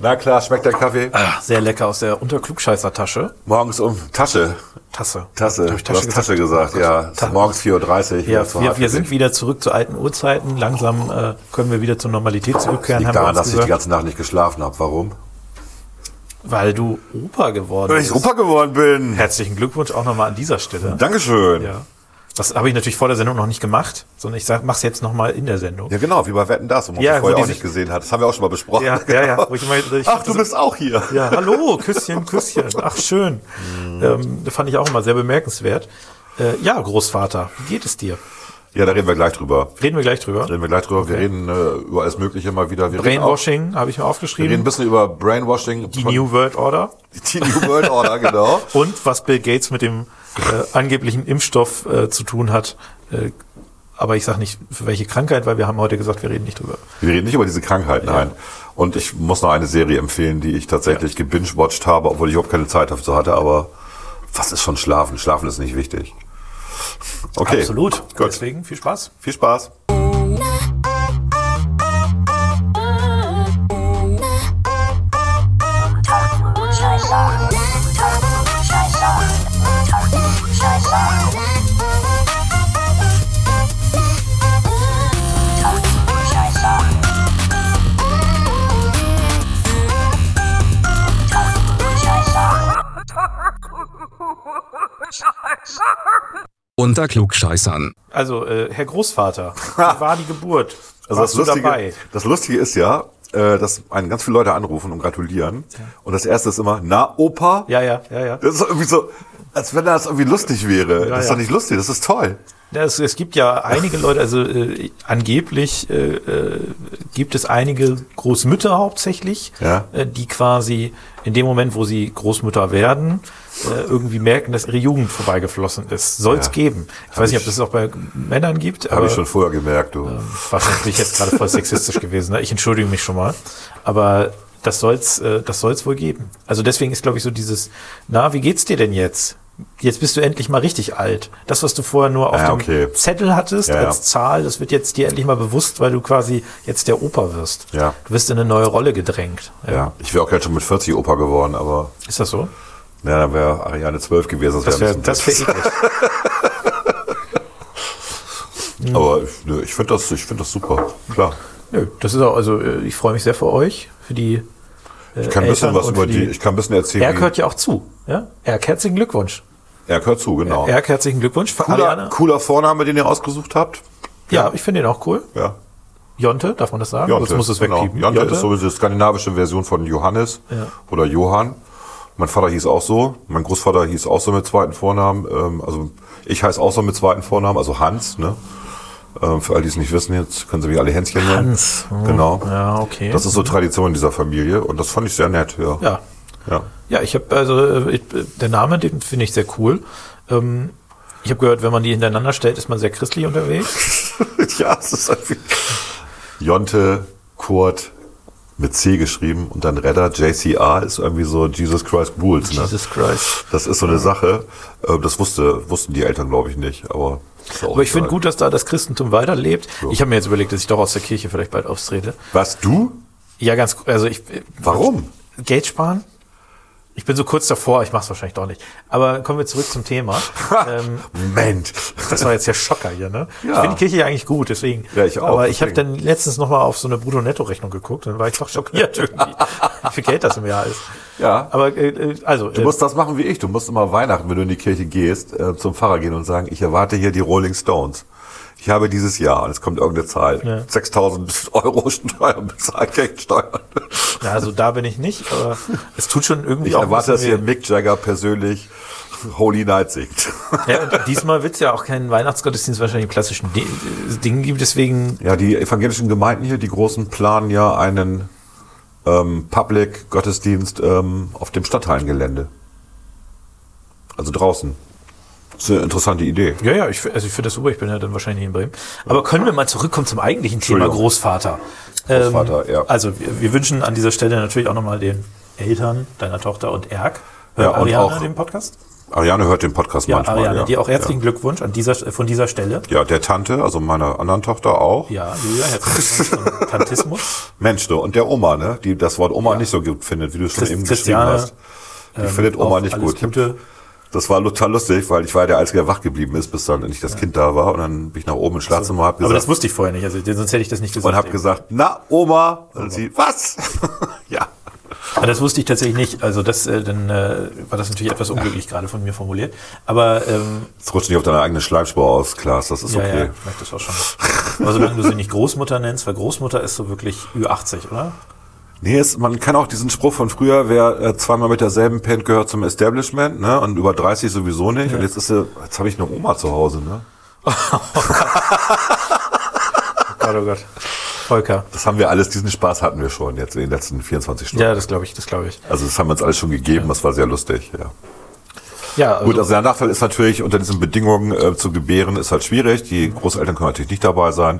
Na klar, schmeckt der Kaffee? Ah, sehr lecker aus der Unterklugscheißer-Tasche. Morgens um Tasche. Tasse. Tasse. Ich du hast Tasche gesagt, ja. Ta- Morgens 4.30 Uhr. Ja, wir, wir sind wieder zurück zu alten Uhrzeiten. Langsam äh, können wir wieder zur Normalität zurückkehren, Liegt haben wir daran, dass ich die gesagt. ganze Nacht nicht geschlafen habe. Warum? Weil du Opa geworden Weil bist. ich Opa geworden bin. Herzlichen Glückwunsch auch nochmal an dieser Stelle. Dankeschön. Ja. Ja. Das habe ich natürlich vor der Sendung noch nicht gemacht, sondern ich sag, mach's jetzt nochmal in der Sendung. genau, wie bei Wetten das, wo man Ja, ja, vorher auch sich- nicht gesehen hat. Das haben wir auch schon mal besprochen. Ja, ja, ja. Wo ich immer, ich Ach, du bist auch hier. Ja, hallo, Küsschen, Küsschen. Ach, schön. Ähm, das fand ich auch immer sehr bemerkenswert. Äh, ja, Großvater, wie geht es dir? Ja, da reden wir gleich drüber. Reden wir gleich drüber. Reden wir gleich drüber. Wir reden äh, über alles Mögliche mal wieder. Wir Brainwashing habe ich mir wir reden aufgeschrieben. ein bisschen über Brainwashing. Die New World Order. die New World Order, genau. Und was Bill Gates mit dem äh, angeblichen Impfstoff äh, zu tun hat. Äh, aber ich sage nicht, für welche Krankheit, weil wir haben heute gesagt, wir reden nicht drüber. Wir reden nicht über diese Krankheit, nein. Und ich muss noch eine Serie empfehlen, die ich tatsächlich gebingewatcht habe, obwohl ich überhaupt keine Zeit dazu hatte. Aber was ist schon Schlafen? Schlafen ist nicht wichtig. Okay. Absolut. Gut. Deswegen viel Spaß. Viel Spaß. Scheiße. Unter Klugscheißern. Also, äh, Herr Großvater, wie war die Geburt? Also Warst das du Lustige, dabei? das Lustige ist ja, äh, dass einen ganz viele Leute anrufen und gratulieren. Und das erste ist immer, na, Opa? Ja, ja, ja, ja. Das ist irgendwie so, als wenn das irgendwie lustig wäre. das ist ja. doch nicht lustig, das ist toll. Ja, es, es gibt ja einige Leute, also äh, angeblich äh, äh, gibt es einige Großmütter hauptsächlich, Ja. äh, die quasi in dem Moment, wo sie Großmutter werden, äh, irgendwie merken, dass ihre Jugend vorbeigeflossen ist. Soll es Ja. geben. Ich weiß nicht, ob das es auch bei Männern gibt, Habe ich schon vorher gemerkt, du. wahrscheinlich jetzt gerade voll sexistisch gewesen. Ne? Ich entschuldige mich schon mal. Aber das soll's, äh, das soll's wohl geben. Also deswegen ist, glaube ich, so dieses, na, wie geht's dir denn jetzt? Jetzt bist du endlich mal richtig alt. Das, was du vorher nur auf Ja, dem okay. Zettel hattest Ja, ja. als Zahl, das wird jetzt dir endlich mal bewusst, weil du quasi jetzt der Opa wirst. Ja. Du wirst in eine neue Rolle gedrängt. Ja, ich wäre auch gleich schon mit 40 Opa geworden, aber Ist das so? ja, dann wäre Ariane 12 gewesen. Das wäre ein das bisschen wär eklig. blöd. Aber ich, ich finde das, ich finde das super. Klar. Nö, das ist auch, also äh, ich freue mich sehr für euch, für die äh, Ich kann ein bisschen Eltern was über für die, ich kann ein bisschen erzählen. Erk wie- hört ja auch zu. Ja? Erk, herzlichen Glückwunsch. Erk hört zu, genau. Erk, herzlichen Glückwunsch. Cooler, Ariane. cooler Vorname, den ihr ausgesucht habt. Ja, ich finde den auch cool. Ja. Jonte, darf man das sagen? Jonte, Sonst muss es genau. wegpiepen. Jonte, ist sowieso die skandinavische Version von Johannes Ja. oder Johann. Mein Vater hieß auch so. Mein Großvater hieß auch so mit zweiten Vornamen. Ähm, also ich heiße auch so mit zweiten Vornamen, also Hans. Ne? Ähm, für all die es nicht wissen, jetzt können sie mich alle Hänschen nennen. Hans. hm. Genau. Ja, okay. Das ist so Tradition in dieser Familie und das fand ich sehr nett. Ja. ja. Ja. Ja, ich habe also äh, ich, äh, der Name, den finde ich sehr cool. Ähm, ich habe gehört, wenn man die hintereinander stellt, ist man sehr christlich unterwegs. ja, es ist irgendwie. Jonte, Kurt, mit C geschrieben und dann Redder, JCR ist irgendwie so Jesus Christ Rules. Ne? Jesus Christ. Das ist so eine Sache. äh, Das wusste, wussten die Eltern, glaube ich, nicht. Aber, Aber ich finde gut, dass da das Christentum weiterlebt. Ja. Ich habe mir jetzt überlegt, dass ich doch aus der Kirche vielleicht bald austrete. Was, du? Ja, ganz, also ich. Warum? Geld sparen? Ich bin so kurz davor, ich mache es wahrscheinlich doch nicht. Aber kommen wir zurück zum Thema. ähm, Moment. das war jetzt der Schocker hier, ne? Ich Ja. finde die Kirche ja eigentlich gut, deswegen. Ja, ich auch, Aber ich habe dann letztens noch mal auf so eine Brutto-Netto-Rechnung geguckt und dann war ich doch schockiert irgendwie, wie viel Geld das im Jahr ist. Ja. Aber äh, äh, also, Du musst das machen wie ich. Du musst immer Weihnachten, wenn du in die Kirche gehst, äh, zum Pfarrer gehen und sagen, ich erwarte hier die Rolling Stones. Ich habe dieses Jahr, und es kommt irgendeine Zahl, Ja. 6000 Euro Steuern bezahlt, Kirchensteuern. ja, also da bin ich nicht, aber es tut schon irgendwie Ich auch erwarte, dass hier Mick Jagger persönlich Holy Night singt. ja, und diesmal wird es ja auch keinen Weihnachtsgottesdienst wahrscheinlich im klassischen äh, Ding gibt, deswegen Ja, die evangelischen Gemeinden hier, die großen, planen ja einen ähm, Public-Gottesdienst ähm, auf dem Stadthallengelände. Also draußen. Das ist eine interessante Idee. Ja, ja, ich, also ich finde das super, ich bin ja dann wahrscheinlich in Bremen. Aber können wir mal zurückkommen zum eigentlichen Thema. Großvater. Großvater, ja. Also wir, wir wünschen an dieser Stelle natürlich auch nochmal den Eltern deiner Tochter und Erk. Hört Ja, und Ariane auch- den Podcast? Ariane hört den Podcast Ja, manchmal. Ariane, ja. dir auch herzlichen Glückwunsch an dieser, von dieser Stelle. Ja. ja, der Tante, also meiner anderen Tochter auch. Ja, Julia, herzlichen Glückwunsch zum Tantismus. Mensch, du, und der Oma, ne, die das Wort Oma nicht so gut findet, wie du es schon Christ- eben Christiane, geschrieben hast. Die findet Oma nicht gut. Gute. Das war total lustig, weil ich war der Einzige, der wach geblieben ist, bis dann endlich das Kind da war. Und dann bin ich nach oben ins Schlafzimmer, hab Aber das gesagt, wusste ich vorher nicht, also sonst hätte ich das nicht gesagt. und hab gesagt, na, Oma. Und sie, was? ja. Aber das wusste ich tatsächlich nicht. Also das, äh, dann äh, war das natürlich etwas unglücklich gerade von mir formuliert. Aber ähm, Jetzt rutscht nicht auf deine eigene Schleimspur aus, Klaas, das ist ja, okay. ja, ich merke das auch schon. Aber solange du sie nicht Großmutter nennst, weil Großmutter ist so wirklich Ü80, oder? Nee, es, man kann auch diesen Spruch von früher, wer äh, zweimal mit derselben Pennt gehört zum Establishment, ne? Und über 30 sowieso nicht. Und jetzt ist sie, jetzt habe ich eine Oma zu Hause, ne? Gott, oh Gott. Volker. Das haben wir alles, diesen Spaß hatten wir schon jetzt in den letzten 24 Stunden. Ja, das glaube ich, das glaube ich. Also das haben wir uns alles schon gegeben, das war sehr lustig, ja. Ja, also, Gut, also der Nachteil ist natürlich, unter diesen Bedingungen äh, zu gebären, ist halt schwierig. Die Großeltern können natürlich nicht dabei sein.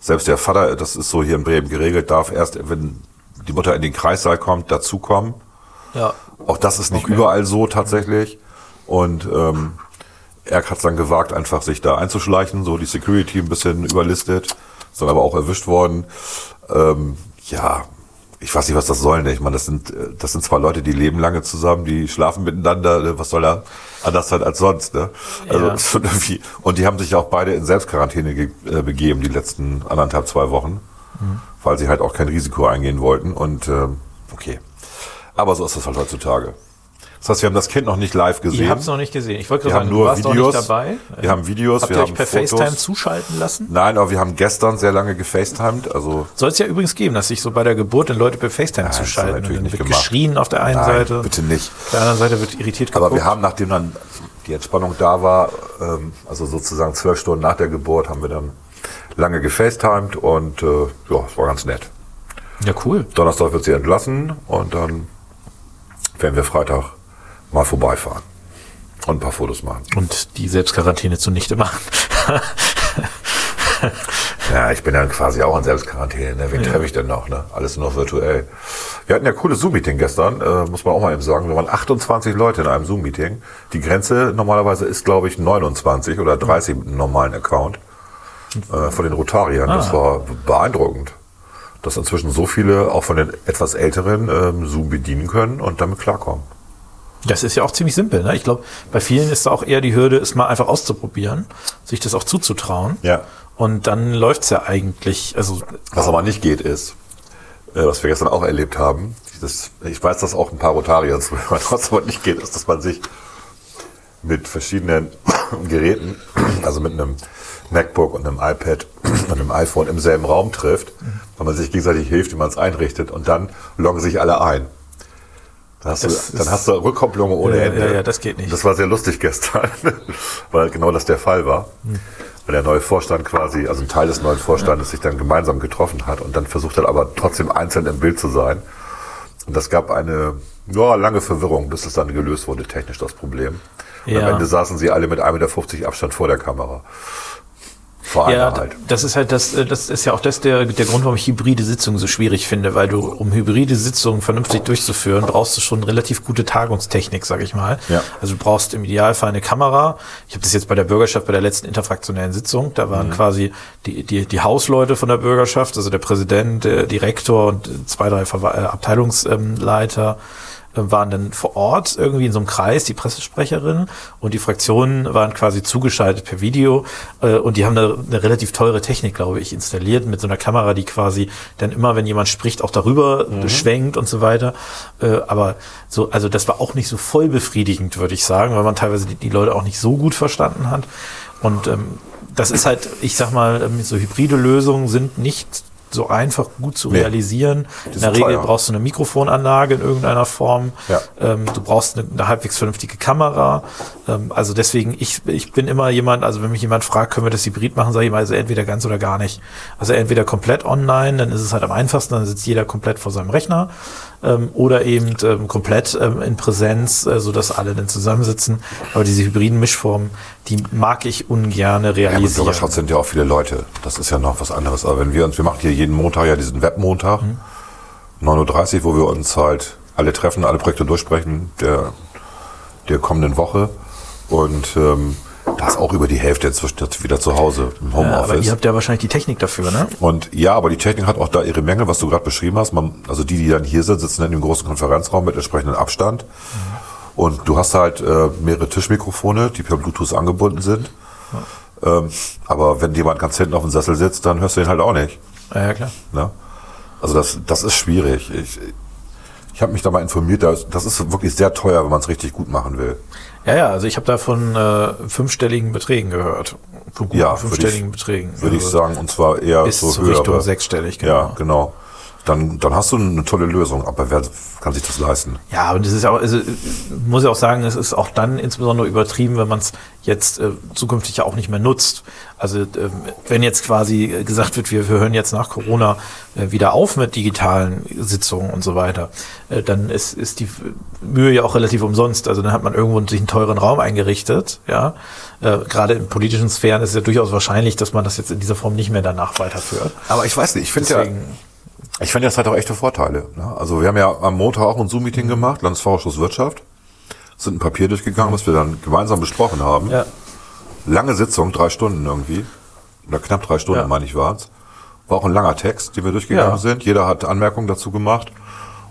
Selbst der Vater, das ist so hier in Bremen geregelt, darf erst, wenn die Mutter in den Kreissaal kommt, dazukommen. ja. Auch das ist nicht Okay. überall so tatsächlich. Und ähm, er hat es dann gewagt, einfach sich da einzuschleichen, so die Security ein bisschen überlistet, ist dann aber auch erwischt worden. Ähm, ja, ich weiß nicht, was das soll. Ne? Ich meine, das sind, äh, das sind zwei Leute, die leben lange zusammen, die schlafen miteinander. Ne? Was soll er anders sein als sonst? Ne? Also Ja. irgendwie, und die haben sich auch beide in Selbstquarantäne ge äh, begeben die letzten anderthalb, zwei Wochen, weil sie halt auch kein Risiko eingehen wollten. Und ähm, okay. Aber so ist das halt heutzutage. Das heißt, wir haben das Kind noch nicht live gesehen. Ich habe es noch nicht gesehen. Ich wollte Wir gerade haben sagen, nur du warst Videos. dabei. Wir haben Videos, Habt wir ihr euch haben per Fotos. FaceTime zuschalten lassen? Nein, aber wir haben gestern sehr lange gefacetimed. Also Soll es ja übrigens geben, dass sich so bei der Geburt dann Leute per FaceTime das zuschalten. haben wir natürlich und dann nicht wird gemacht. geschrien auf der einen Nein, Seite. bitte nicht. Auf der anderen Seite wird irritiert Aber geguckt. wir haben, nachdem dann die Entspannung da war, ähm, also sozusagen zwölf Stunden nach der Geburt, haben wir dann lange gefacetimed und äh, ja, es war ganz nett. Ja, cool. Donnerstag wird sie entlassen und dann werden wir Freitag mal vorbeifahren und ein paar Fotos machen. Und die Selbstquarantäne zunichte machen. Ja, ich bin dann quasi auch in Selbstquarantäne. Ne? Wen treffe ich denn noch? Ne? Alles nur noch virtuell. Wir hatten ja cooles Zoom-Meeting gestern, äh, muss man auch mal eben sagen. Wir waren 28 Leute in einem Zoom-Meeting. Die Grenze normalerweise ist, glaube ich, 29 oder 30 mit einem normalen Account äh, von den Rotariern. Das war beeindruckend, dass inzwischen so viele, auch von den etwas Älteren, ähm, Zoom bedienen können und damit klarkommen. Das ist ja auch ziemlich simpel. Ne? Ich glaube, bei vielen ist da auch eher die Hürde, es mal einfach auszuprobieren, sich das auch zuzutrauen. Ja. Und dann läuft's ja eigentlich, also Was aber nicht geht, ist, äh, was wir gestern auch erlebt haben, das, ich weiß, dass auch ein paar Rotarier zuhören, was aber nicht geht, ist, dass man sich mit verschiedenen Geräten, also mit einem MacBook und einem iPad und einem iPhone im selben Raum trifft, weil man sich gegenseitig hilft, wie man es einrichtet und dann loggen sich alle ein. Dann hast, du, dann hast du Rückkopplungen ohne Ja, Ende. ja, ja, das geht nicht. Das war sehr lustig gestern, weil genau das der Fall war. Weil der neue Vorstand quasi, also ein Teil des neuen Vorstandes sich dann gemeinsam getroffen hat und dann versucht hat, aber trotzdem einzeln im Bild zu sein. Und das gab eine ja, lange Verwirrung, bis es dann gelöst wurde, technisch das Problem. Und Ja. am Ende saßen sie alle mit 1,50 Meter Abstand vor der Kamera. Vor Ja, einer halt. das ist halt das, äh, das ist ja auch das der, der Grund, warum ich hybride Sitzungen so schwierig finde, weil du, um hybride Sitzungen vernünftig durchzuführen, brauchst du schon relativ gute Tagungstechnik, sag ich mal. Ja. Also du brauchst im Idealfall eine Kamera. Ich habe das jetzt bei der Bürgerschaft bei der letzten interfraktionellen Sitzung, da Mhm. waren quasi die, die, die Hausleute von der Bürgerschaft, also der Präsident, der Direktor und zwei, drei äh, Abteilungsleiter waren dann vor Ort irgendwie in so einem Kreis, die Pressesprecherin und die Fraktionen waren quasi zugeschaltet per Video äh, und die haben da eine relativ teure Technik, glaube ich, installiert mit so einer Kamera, die quasi dann immer, wenn jemand spricht, auch darüber schwenkt und so weiter. Äh, aber so, also das war auch nicht so voll befriedigend, würde ich sagen, weil man teilweise die, die Leute auch nicht so gut verstanden hat. Und ähm, das ist halt, ich sag mal, ähm, so hybride Lösungen sind nicht so einfach gut zu Nee. realisieren. In der Regel teuer. brauchst du eine Mikrofonanlage in irgendeiner Form. Ja. Ähm, du brauchst eine, eine halbwegs vernünftige Kamera. Ähm, also deswegen, ich, ich bin immer jemand, also wenn mich jemand fragt, können wir das Hybrid machen, sage ich mal, also entweder ganz oder gar nicht. Also entweder komplett online, dann ist es halt am einfachsten, dann sitzt jeder komplett vor seinem Rechner. Ähm, oder eben ähm, komplett ähm, in Präsenz, äh, sodass alle dann zusammensitzen. Aber diese hybriden Mischformen, die mag ich ungerne Ja, gut, realisieren. Bürgerschaft sind ja auch viele Leute. Das ist ja noch was anderes. Aber wenn wir uns, wir machen hier jeden Montag ja diesen Webmontag, 9.30 Uhr, wo wir uns halt alle treffen, alle Projekte durchsprechen der, der kommenden Woche. Und ähm, da ist auch über die Hälfte inzwischen jetzt wieder zu Hause im Ja, aber Homeoffice. ihr habt ja wahrscheinlich die Technik dafür, ne? und ja, aber die Technik hat auch da ihre Mängel, was du gerade beschrieben hast. Man, also die, die dann hier sind, sitzen dann in dem großen Konferenzraum mit entsprechendem Abstand. Und du hast halt äh, mehrere Tischmikrofone, die per Bluetooth angebunden sind. Ähm, aber wenn jemand ganz hinten auf dem Sessel sitzt, dann hörst du ihn halt auch nicht. Ja, ja klar. Ne? Also das, das ist schwierig. Ich, ich habe mich da mal informiert, das, ist wirklich sehr teuer, wenn man es richtig gut machen will. Ja, ja, also ich habe da von äh, fünfstelligen Beträgen gehört. Von guten Ja, fünfstelligen ich- Beträgen. Würde ich Also sagen, und zwar eher Bis so zur höhere. Richtung sechsstellig, genau. Ja, genau. Dann, dann hast du eine tolle Lösung, aber wer kann sich das leisten? Ja, und das ist auch, also, muss ja auch sagen, es ist auch dann insbesondere übertrieben, wenn man es jetzt äh, zukünftig ja auch nicht mehr nutzt. Also ähm, wenn jetzt quasi äh, gesagt wird, wir, wir hören jetzt nach Corona äh, wieder auf mit digitalen Sitzungen und so weiter, äh, dann ist, ist die Mühe ja auch relativ umsonst. Also dann hat man irgendwo sich einen teuren Raum eingerichtet. Ja, äh, gerade in politischen Sphären ist es ja durchaus wahrscheinlich, dass man das jetzt in dieser Form nicht mehr danach weiterführt. Aber ich weiß nicht, ich finde ja, Deswegen, ich finde das hat auch echte Vorteile. Ne? Also wir haben ja am Montag auch ein Zoom-Meeting gemacht, Landesvorausschuss Wirtschaft, sind ein Papier durchgegangen, was wir dann gemeinsam besprochen haben. ja, Lange Sitzung, drei Stunden irgendwie. Oder knapp drei Stunden, Ja. meine ich, waren's. War auch ein langer Text, den wir durchgegangen Ja. sind. Jeder hat Anmerkungen dazu gemacht.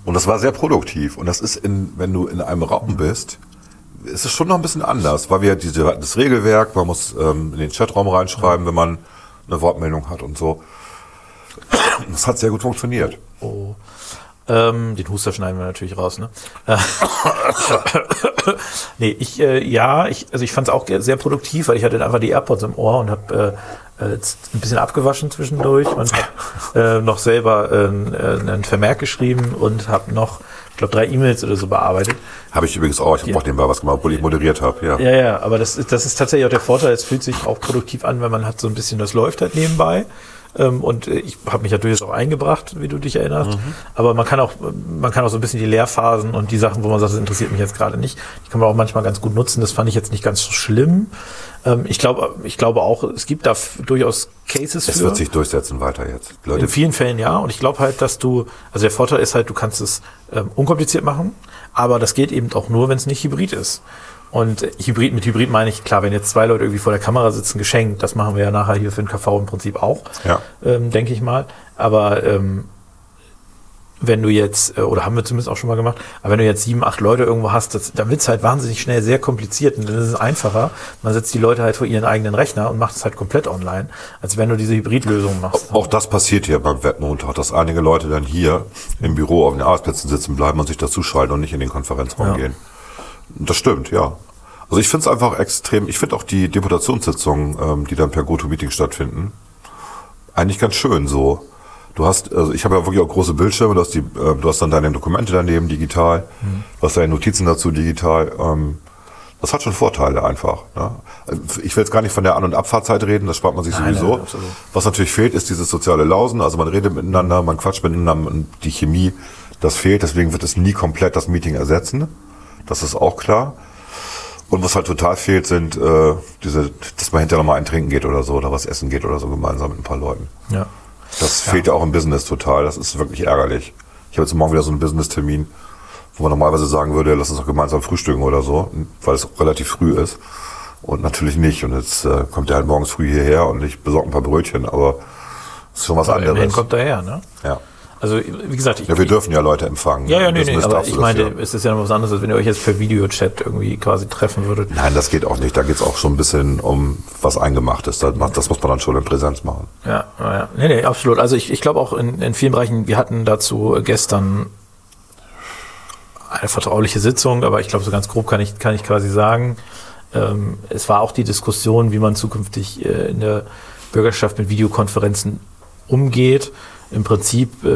Und das war sehr produktiv. Und das ist in, wenn du in einem Raum bist, ist es schon noch ein bisschen anders, weil wir diese, das Regelwerk, man muss ähm, in den Chatraum reinschreiben, wenn man eine Wortmeldung hat und so. Das hat sehr gut funktioniert. Oh. Ähm, den Huster schneiden wir natürlich raus, ne? Nee, ich, äh, ja, ich, also ich fand es auch sehr produktiv, weil ich hatte einfach die AirPods im Ohr und habe äh, äh, jetzt ein bisschen abgewaschen zwischendurch und habe äh, noch selber äh, äh, einen Vermerk geschrieben und habe noch, ich glaube, drei E-Mails oder so bearbeitet. Habe ich übrigens auch. Ich habe auch nebenbei was gemacht, obwohl ich moderiert habe. Ja. Ja, ja, aber das ist, das ist tatsächlich auch der Vorteil. Es fühlt sich auch produktiv an, wenn man hat so ein bisschen, das läuft halt nebenbei. Ähm, und äh, ich habe mich ja durchaus auch eingebracht, wie du dich erinnerst. Aber man kann auch, man kann auch so ein bisschen die Lehrphasen und die Sachen, wo man sagt, das interessiert mich jetzt gerade nicht, die kann man auch manchmal ganz gut nutzen. Das fand ich jetzt nicht ganz so schlimm. Ähm, ich glaube, ich glaube auch, es gibt da durchaus Cases Es für. wird sich durchsetzen weiter jetzt. Leute, In vielen Fällen ja. Und ich glaube halt, dass du, also der Vorteil ist halt, du kannst es ähm, unkompliziert machen, aber das geht eben auch nur, wenn es nicht hybrid ist. Und Hybrid, mit Hybrid meine ich, klar, wenn jetzt zwei Leute irgendwie vor der Kamera sitzen, geschenkt, das machen wir ja nachher hier für den KV im Prinzip auch, Ja. ähm, denke ich mal. Aber ähm, wenn du jetzt, äh, oder haben wir zumindest auch schon mal gemacht, aber wenn du jetzt sieben, acht Leute irgendwo hast, das, dann wird's halt wahnsinnig schnell sehr kompliziert und dann ist es einfacher. Man setzt die Leute halt vor ihren eigenen Rechner und macht es halt komplett online, als wenn du diese Hybridlösung machst. Auch das passiert hier beim Webmontag, dass einige Leute dann hier im Büro auf den Arbeitsplätzen sitzen bleiben und sich dazuschalten und nicht in den Konferenzraum Ja. gehen. Das stimmt, ja. Also ich finde es einfach extrem, ich finde auch die Deputationssitzungen, ähm, die dann per GoToMeeting stattfinden, eigentlich ganz schön so. Du hast, also ich habe ja wirklich auch große Bildschirme, du hast, die, äh, du hast dann deine Dokumente daneben digital, du hast deine Notizen dazu digital. Ähm, das hat schon Vorteile einfach. Ne? Ich will jetzt gar nicht von der An- und Abfahrtzeit reden, das spart man sich Nein, sowieso. nein. Was natürlich fehlt, ist dieses soziale Lausen. Also man redet miteinander, man quatscht miteinander und die Chemie, das fehlt. Deswegen wird es nie komplett das Meeting ersetzen. Das ist auch klar. Und was halt total fehlt, sind äh, diese, dass man hinterher nochmal ein Trinken geht oder so oder was essen geht oder so gemeinsam mit ein paar Leuten. Ja. Das fehlt ja auch im Business total. Das ist wirklich ärgerlich. Ich habe jetzt morgen wieder so einen Business-Termin, wo man normalerweise sagen würde, lass uns doch gemeinsam frühstücken oder so, weil es relativ früh ist. Und natürlich nicht. Und jetzt äh, kommt er halt morgens früh hierher und ich besorge ein paar Brötchen, aber es ist schon was Aber anderes. kommt daher, ne? Ja. Also, wie gesagt, ich, ja, wir dürfen ja Leute empfangen. ja, ja, nee, nee, aber ich meine, ja. es ist ja noch was anderes, als wenn ihr euch jetzt per Videochat irgendwie quasi treffen würdet. Nein, das geht auch nicht. Da geht es auch schon ein bisschen um was Eingemachtes. Das, das muss man dann schon in Präsenz machen. Ja, ja, ja. Nee, nee, absolut. Also ich, ich glaube auch in, in vielen Bereichen, wir hatten dazu gestern eine vertrauliche Sitzung, aber ich glaube, so ganz grob kann ich, kann ich quasi sagen, ähm, es war auch die Diskussion, wie man zukünftig äh, in der Bürgerschaft mit Videokonferenzen umgeht. Im Prinzip äh,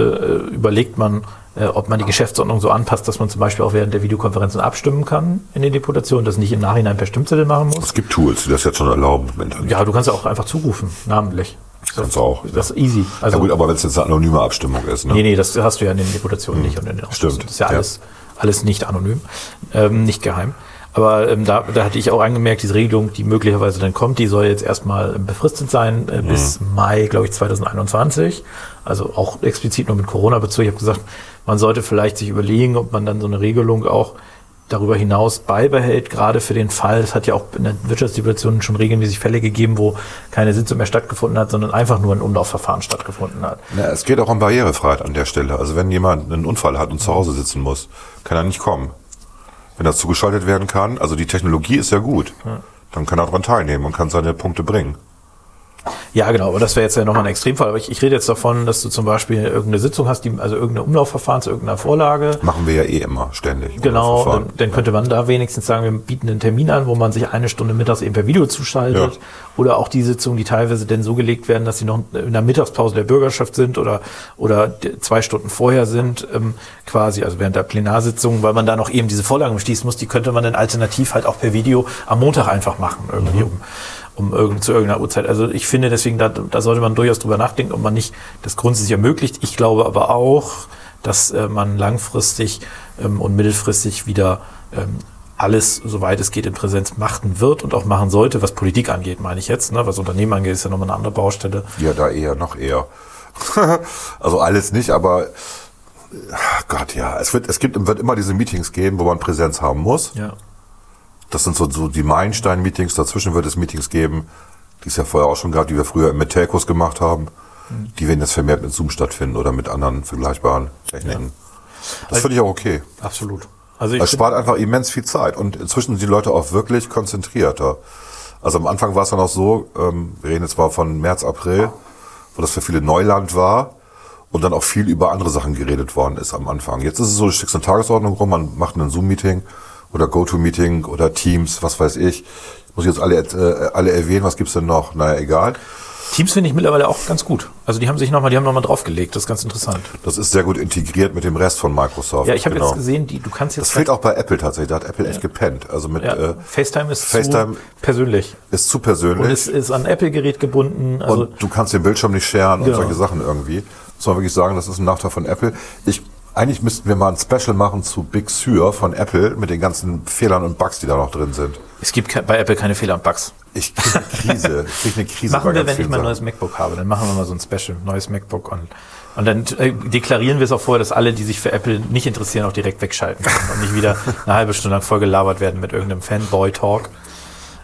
überlegt man, äh, ob man die Geschäftsordnung so anpasst, dass man zum Beispiel auch während der Videokonferenzen abstimmen kann in den Deputationen, das nicht im Nachhinein per Stimmzettel machen muss. Es gibt Tools, die das jetzt schon erlauben. Ja, du kannst ja auch einfach zurufen, namentlich. Kannst du auch. Das ist easy. Also, ja gut, aber wenn es jetzt eine anonyme Abstimmung ist, ne? Nee, nee, das hast du ja in den Deputationen nicht und in den Ausschüssen. Stimmt, Das ist ja ja. alles, alles nicht anonym, ähm, nicht geheim. Aber ähm, da, da hatte ich auch angemerkt, diese Regelung, die möglicherweise dann kommt, die soll jetzt erstmal befristet sein äh, bis Mai, glaube ich, 2021. Also auch explizit nur mit Corona-Bezug. Ich habe gesagt, man sollte vielleicht sich überlegen, ob man dann so eine Regelung auch darüber hinaus beibehält, gerade für den Fall, es hat ja auch in der Wirtschaftssituation schon regelmäßig Fälle gegeben, wo keine Sitzung mehr stattgefunden hat, sondern einfach nur ein Umlaufverfahren stattgefunden hat. Ja, es geht auch um Barrierefreiheit an der Stelle. Also wenn jemand einen Unfall hat und zu Hause sitzen muss, kann er nicht kommen. Wenn er zugeschaltet werden kann, also die Technologie ist ja gut, dann kann er daran teilnehmen und kann seine Punkte bringen. Ja, genau, aber das wäre jetzt ja nochmal ein Extremfall. Aber ich, ich rede jetzt davon, dass du zum Beispiel irgendeine Sitzung hast, die, also irgendeine Umlaufverfahren zu irgendeiner Vorlage. Machen wir ja eh immer ständig. Genau, dann, dann könnte man da wenigstens sagen, wir bieten einen Termin an, wo man sich eine Stunde mittags eben per Video zuschaltet. Ja. Oder auch die Sitzungen, die teilweise denn so gelegt werden, dass sie noch in der Mittagspause der Bürgerschaft sind oder, oder zwei Stunden vorher sind, ähm, quasi, also während der Plenarsitzung, weil man da noch eben diese Vorlagen beschließen muss, die könnte man dann alternativ halt auch per Video am Montag einfach machen, irgendwie um, um irgend, zu irgendeiner Uhrzeit. Also ich finde deswegen, da, da sollte man durchaus drüber nachdenken, ob man nicht das grundsätzlich ermöglicht. Ich glaube aber auch, dass äh, man langfristig ähm, und mittelfristig wieder ähm, alles, soweit es geht, in Präsenz machen wird und auch machen sollte, was Politik angeht, meine ich jetzt. Ne? Was Unternehmen angeht, ist ja nochmal eine andere Baustelle. Ja, da eher, noch eher. also alles nicht, aber ach Gott, ja. Es wird, es gibt, wird immer diese Meetings geben, wo man Präsenz haben muss. Ja. Das sind so, so die Meilenstein-Meetings. Dazwischen wird es Meetings geben, die es ja vorher auch schon gab, die wir früher mit Telcos gemacht haben. Die werden jetzt vermehrt mit Zoom stattfinden oder mit anderen vergleichbaren Techniken. Das finde ich auch okay. Absolut. Also ich Es spart einfach immens viel Zeit und inzwischen sind die Leute auch wirklich konzentrierter. Also am Anfang war es ja noch so, ähm, wir reden jetzt mal von März, April, wo das für viele Neuland war und dann auch viel über andere Sachen geredet worden ist am Anfang. Jetzt ist es so, du schickst eine Tagesordnung rum, man macht ein Zoom-Meeting oder GoTo-Meeting oder Teams, was weiß ich. Muss ich jetzt alle, äh, alle erwähnen, was gibt's denn noch? Naja, egal. Teams finde ich mittlerweile auch ganz gut. Also die haben sich nochmal, die haben nochmal draufgelegt. Das ist ganz interessant. Das ist sehr gut integriert mit dem Rest von Microsoft. Ja, ich habe Genau. jetzt gesehen, die, du kannst Das jetzt fehlt auch bei Apple tatsächlich, da hat Apple echt gepennt. Also mit ja, äh, FaceTime ist FaceTime- zu persönlich. ist zu persönlich. Und es ist an Apple-Gerät gebunden. Also und du kannst den Bildschirm nicht scheren und Genau. solche Sachen irgendwie. Muss man wirklich sagen, das ist ein Nachteil von Apple. Ich, eigentlich müssten wir mal ein Special machen zu Big Sur von Apple mit den ganzen Fehlern und Bugs, die da noch drin sind. es gibt bei Apple keine Fehler und Bugs. Ich kriege eine Krise. Ich kriege eine Krise Machen wir, wenn ich vielen mal ein Sachen. neues MacBook habe, dann machen wir mal so ein Special, neues MacBook und, und dann äh, deklarieren wir es auch vorher, dass alle, die sich für Apple nicht interessieren, auch direkt wegschalten können und nicht wieder eine halbe Stunde lang voll gelabert werden mit irgendeinem Fanboy-Talk.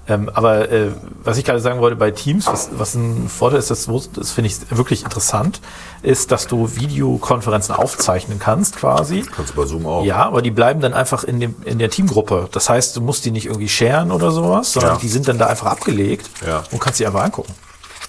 Ähm, aber äh, was ich gerade sagen wollte bei Teams, was, was ein Vorteil ist, das, das finde ich wirklich interessant, ist, dass du Videokonferenzen aufzeichnen kannst quasi. Kannst du bei Zoom auch. Ja, aber die bleiben dann einfach in, dem, in der Teamgruppe. Das heißt, du musst die nicht irgendwie sharen oder sowas, sondern Ja. die sind dann da einfach abgelegt Ja. und kannst die einfach angucken.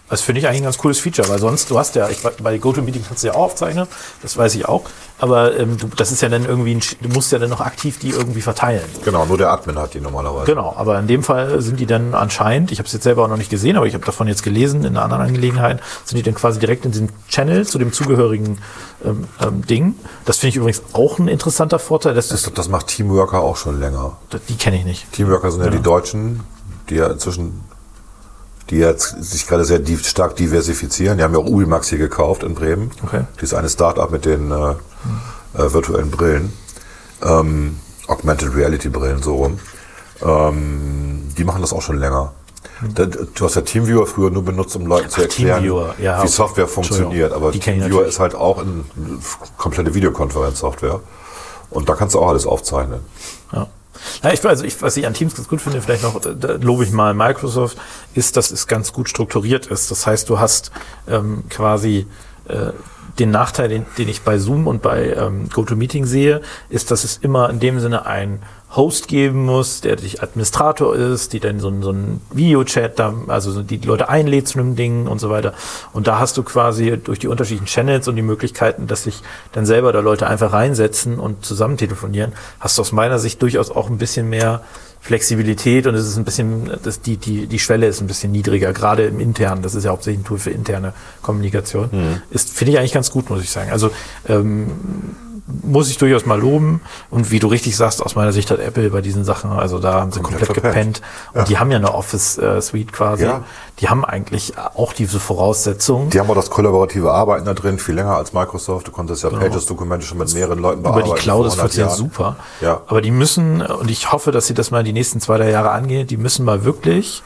Das finde ich eigentlich ein ganz cooles Feature, weil sonst, du hast ja, ich, bei GoToMeeting kannst du ja auch aufzeichnen, das weiß ich auch, aber ähm, du, das ist ja dann irgendwie, ein, du musst ja dann noch aktiv die irgendwie verteilen. Genau, nur der Admin hat die normalerweise. Genau, aber in dem Fall sind die dann anscheinend, ich habe es jetzt selber auch noch nicht gesehen, aber ich habe davon jetzt gelesen in einer anderen Angelegenheit, sind die dann quasi direkt in diesem Channel zu dem zugehörigen ähm, ähm, Ding. Das finde ich übrigens auch ein interessanter Vorteil, dass glaube, das macht Teamworker auch schon länger. die kenne ich nicht. Teamworker sind ja, die Deutschen, die ja inzwischen, die jetzt sich gerade sehr stark diversifizieren. Die haben ja auch Ubimax hier gekauft in Bremen. Okay. Die ist eine Start-up mit den äh, äh, virtuellen Brillen. Ähm, Augmented Reality Brillen, so rum. Ähm, die machen das auch schon länger. Da- Du hast ja Teamviewer früher nur benutzt, um Leuten zu erklären, Teamviewer, ja, wie. Software funktioniert. Aber Teamviewer ist halt auch eine komplette Videokonferenzsoftware. Und da kannst du auch alles aufzeichnen. Ja. Ja, ich, also ich, was ich an Teams ganz gut finde, vielleicht noch, da lobe ich mal Microsoft, ist, dass es ganz gut strukturiert ist. Das heißt, du hast ähm, quasi äh, den Nachteil, den, den ich bei Zoom und bei ähm, GoToMeeting sehe, ist, dass es immer in dem Sinne ein Host geben muss, der dich Administrator ist, die dann so, so ein Videochat, da, also so die Leute einlädt zu einem Ding und so weiter. Und da hast du quasi durch die unterschiedlichen Channels und die Möglichkeiten, dass sich dann selber da Leute einfach reinsetzen und zusammen telefonieren, hast du aus meiner Sicht durchaus auch ein bisschen mehr Flexibilität und es ist ein bisschen, das, die, die, die Schwelle ist ein bisschen niedriger, gerade im internen, das ist ja hauptsächlich ein Tool für interne Kommunikation. Ist, finde ich eigentlich ganz gut, muss ich sagen. Also ähm, muss ich durchaus mal loben. Und wie du richtig sagst, aus meiner Sicht hat Apple bei diesen Sachen, also da haben sie Komplett komplett, gepennt. Und die haben ja eine Office-Suite quasi. Ja. Die haben eigentlich auch diese Voraussetzungen. Die haben auch das kollaborative Arbeiten da drin, viel länger als Microsoft. Du konntest ja Pages-Dokumente schon mit mehreren Leuten Genau. über bearbeiten. die Cloud, das 100 funktioniert Jahren. super. Ja. Aber die müssen, und ich hoffe, dass sie das mal die nächsten zwei, drei Jahre angehen, die müssen mal wirklich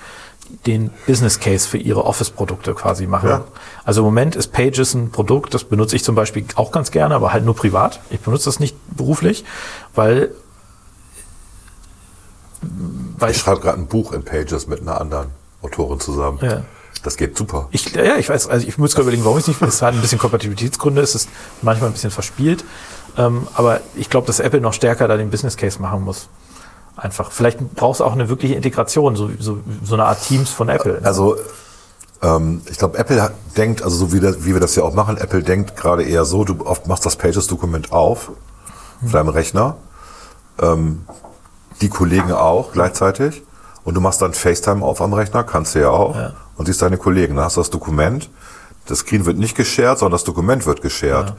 den Business Case für ihre Office-Produkte quasi machen. Ja. Also im Moment ist Pages ein Produkt, das benutze ich zum Beispiel auch ganz gerne, aber halt nur privat. Ich benutze das nicht beruflich, weil weil Ich schreibe gerade ein Buch in Pages mit einer anderen Autorin zusammen. Ja. Das geht super. Ich, ja, ich weiß, also ich muss gerade überlegen, warum ich es nicht. Es hat ein bisschen Kompatibilitätsgründe, es ist manchmal ein bisschen verspielt. Ähm, aber ich glaube, dass Apple noch stärker da den Business Case machen muss. Einfach. Vielleicht brauchst du auch eine wirkliche Integration, so, so, so eine Art Teams von Apple. Also ähm, ich glaube, Apple hat, denkt, also so wie, das, wie wir das ja auch machen, Apple denkt gerade eher so, du oft machst das Pages-Dokument auf auf deinem Rechner, ähm, die Kollegen auch gleichzeitig und du machst dann FaceTime auf am Rechner, kannst du ja auch, Ja. und siehst deine Kollegen. Dann hast du das Dokument, das Screen wird nicht geshared, sondern das Dokument wird geshared.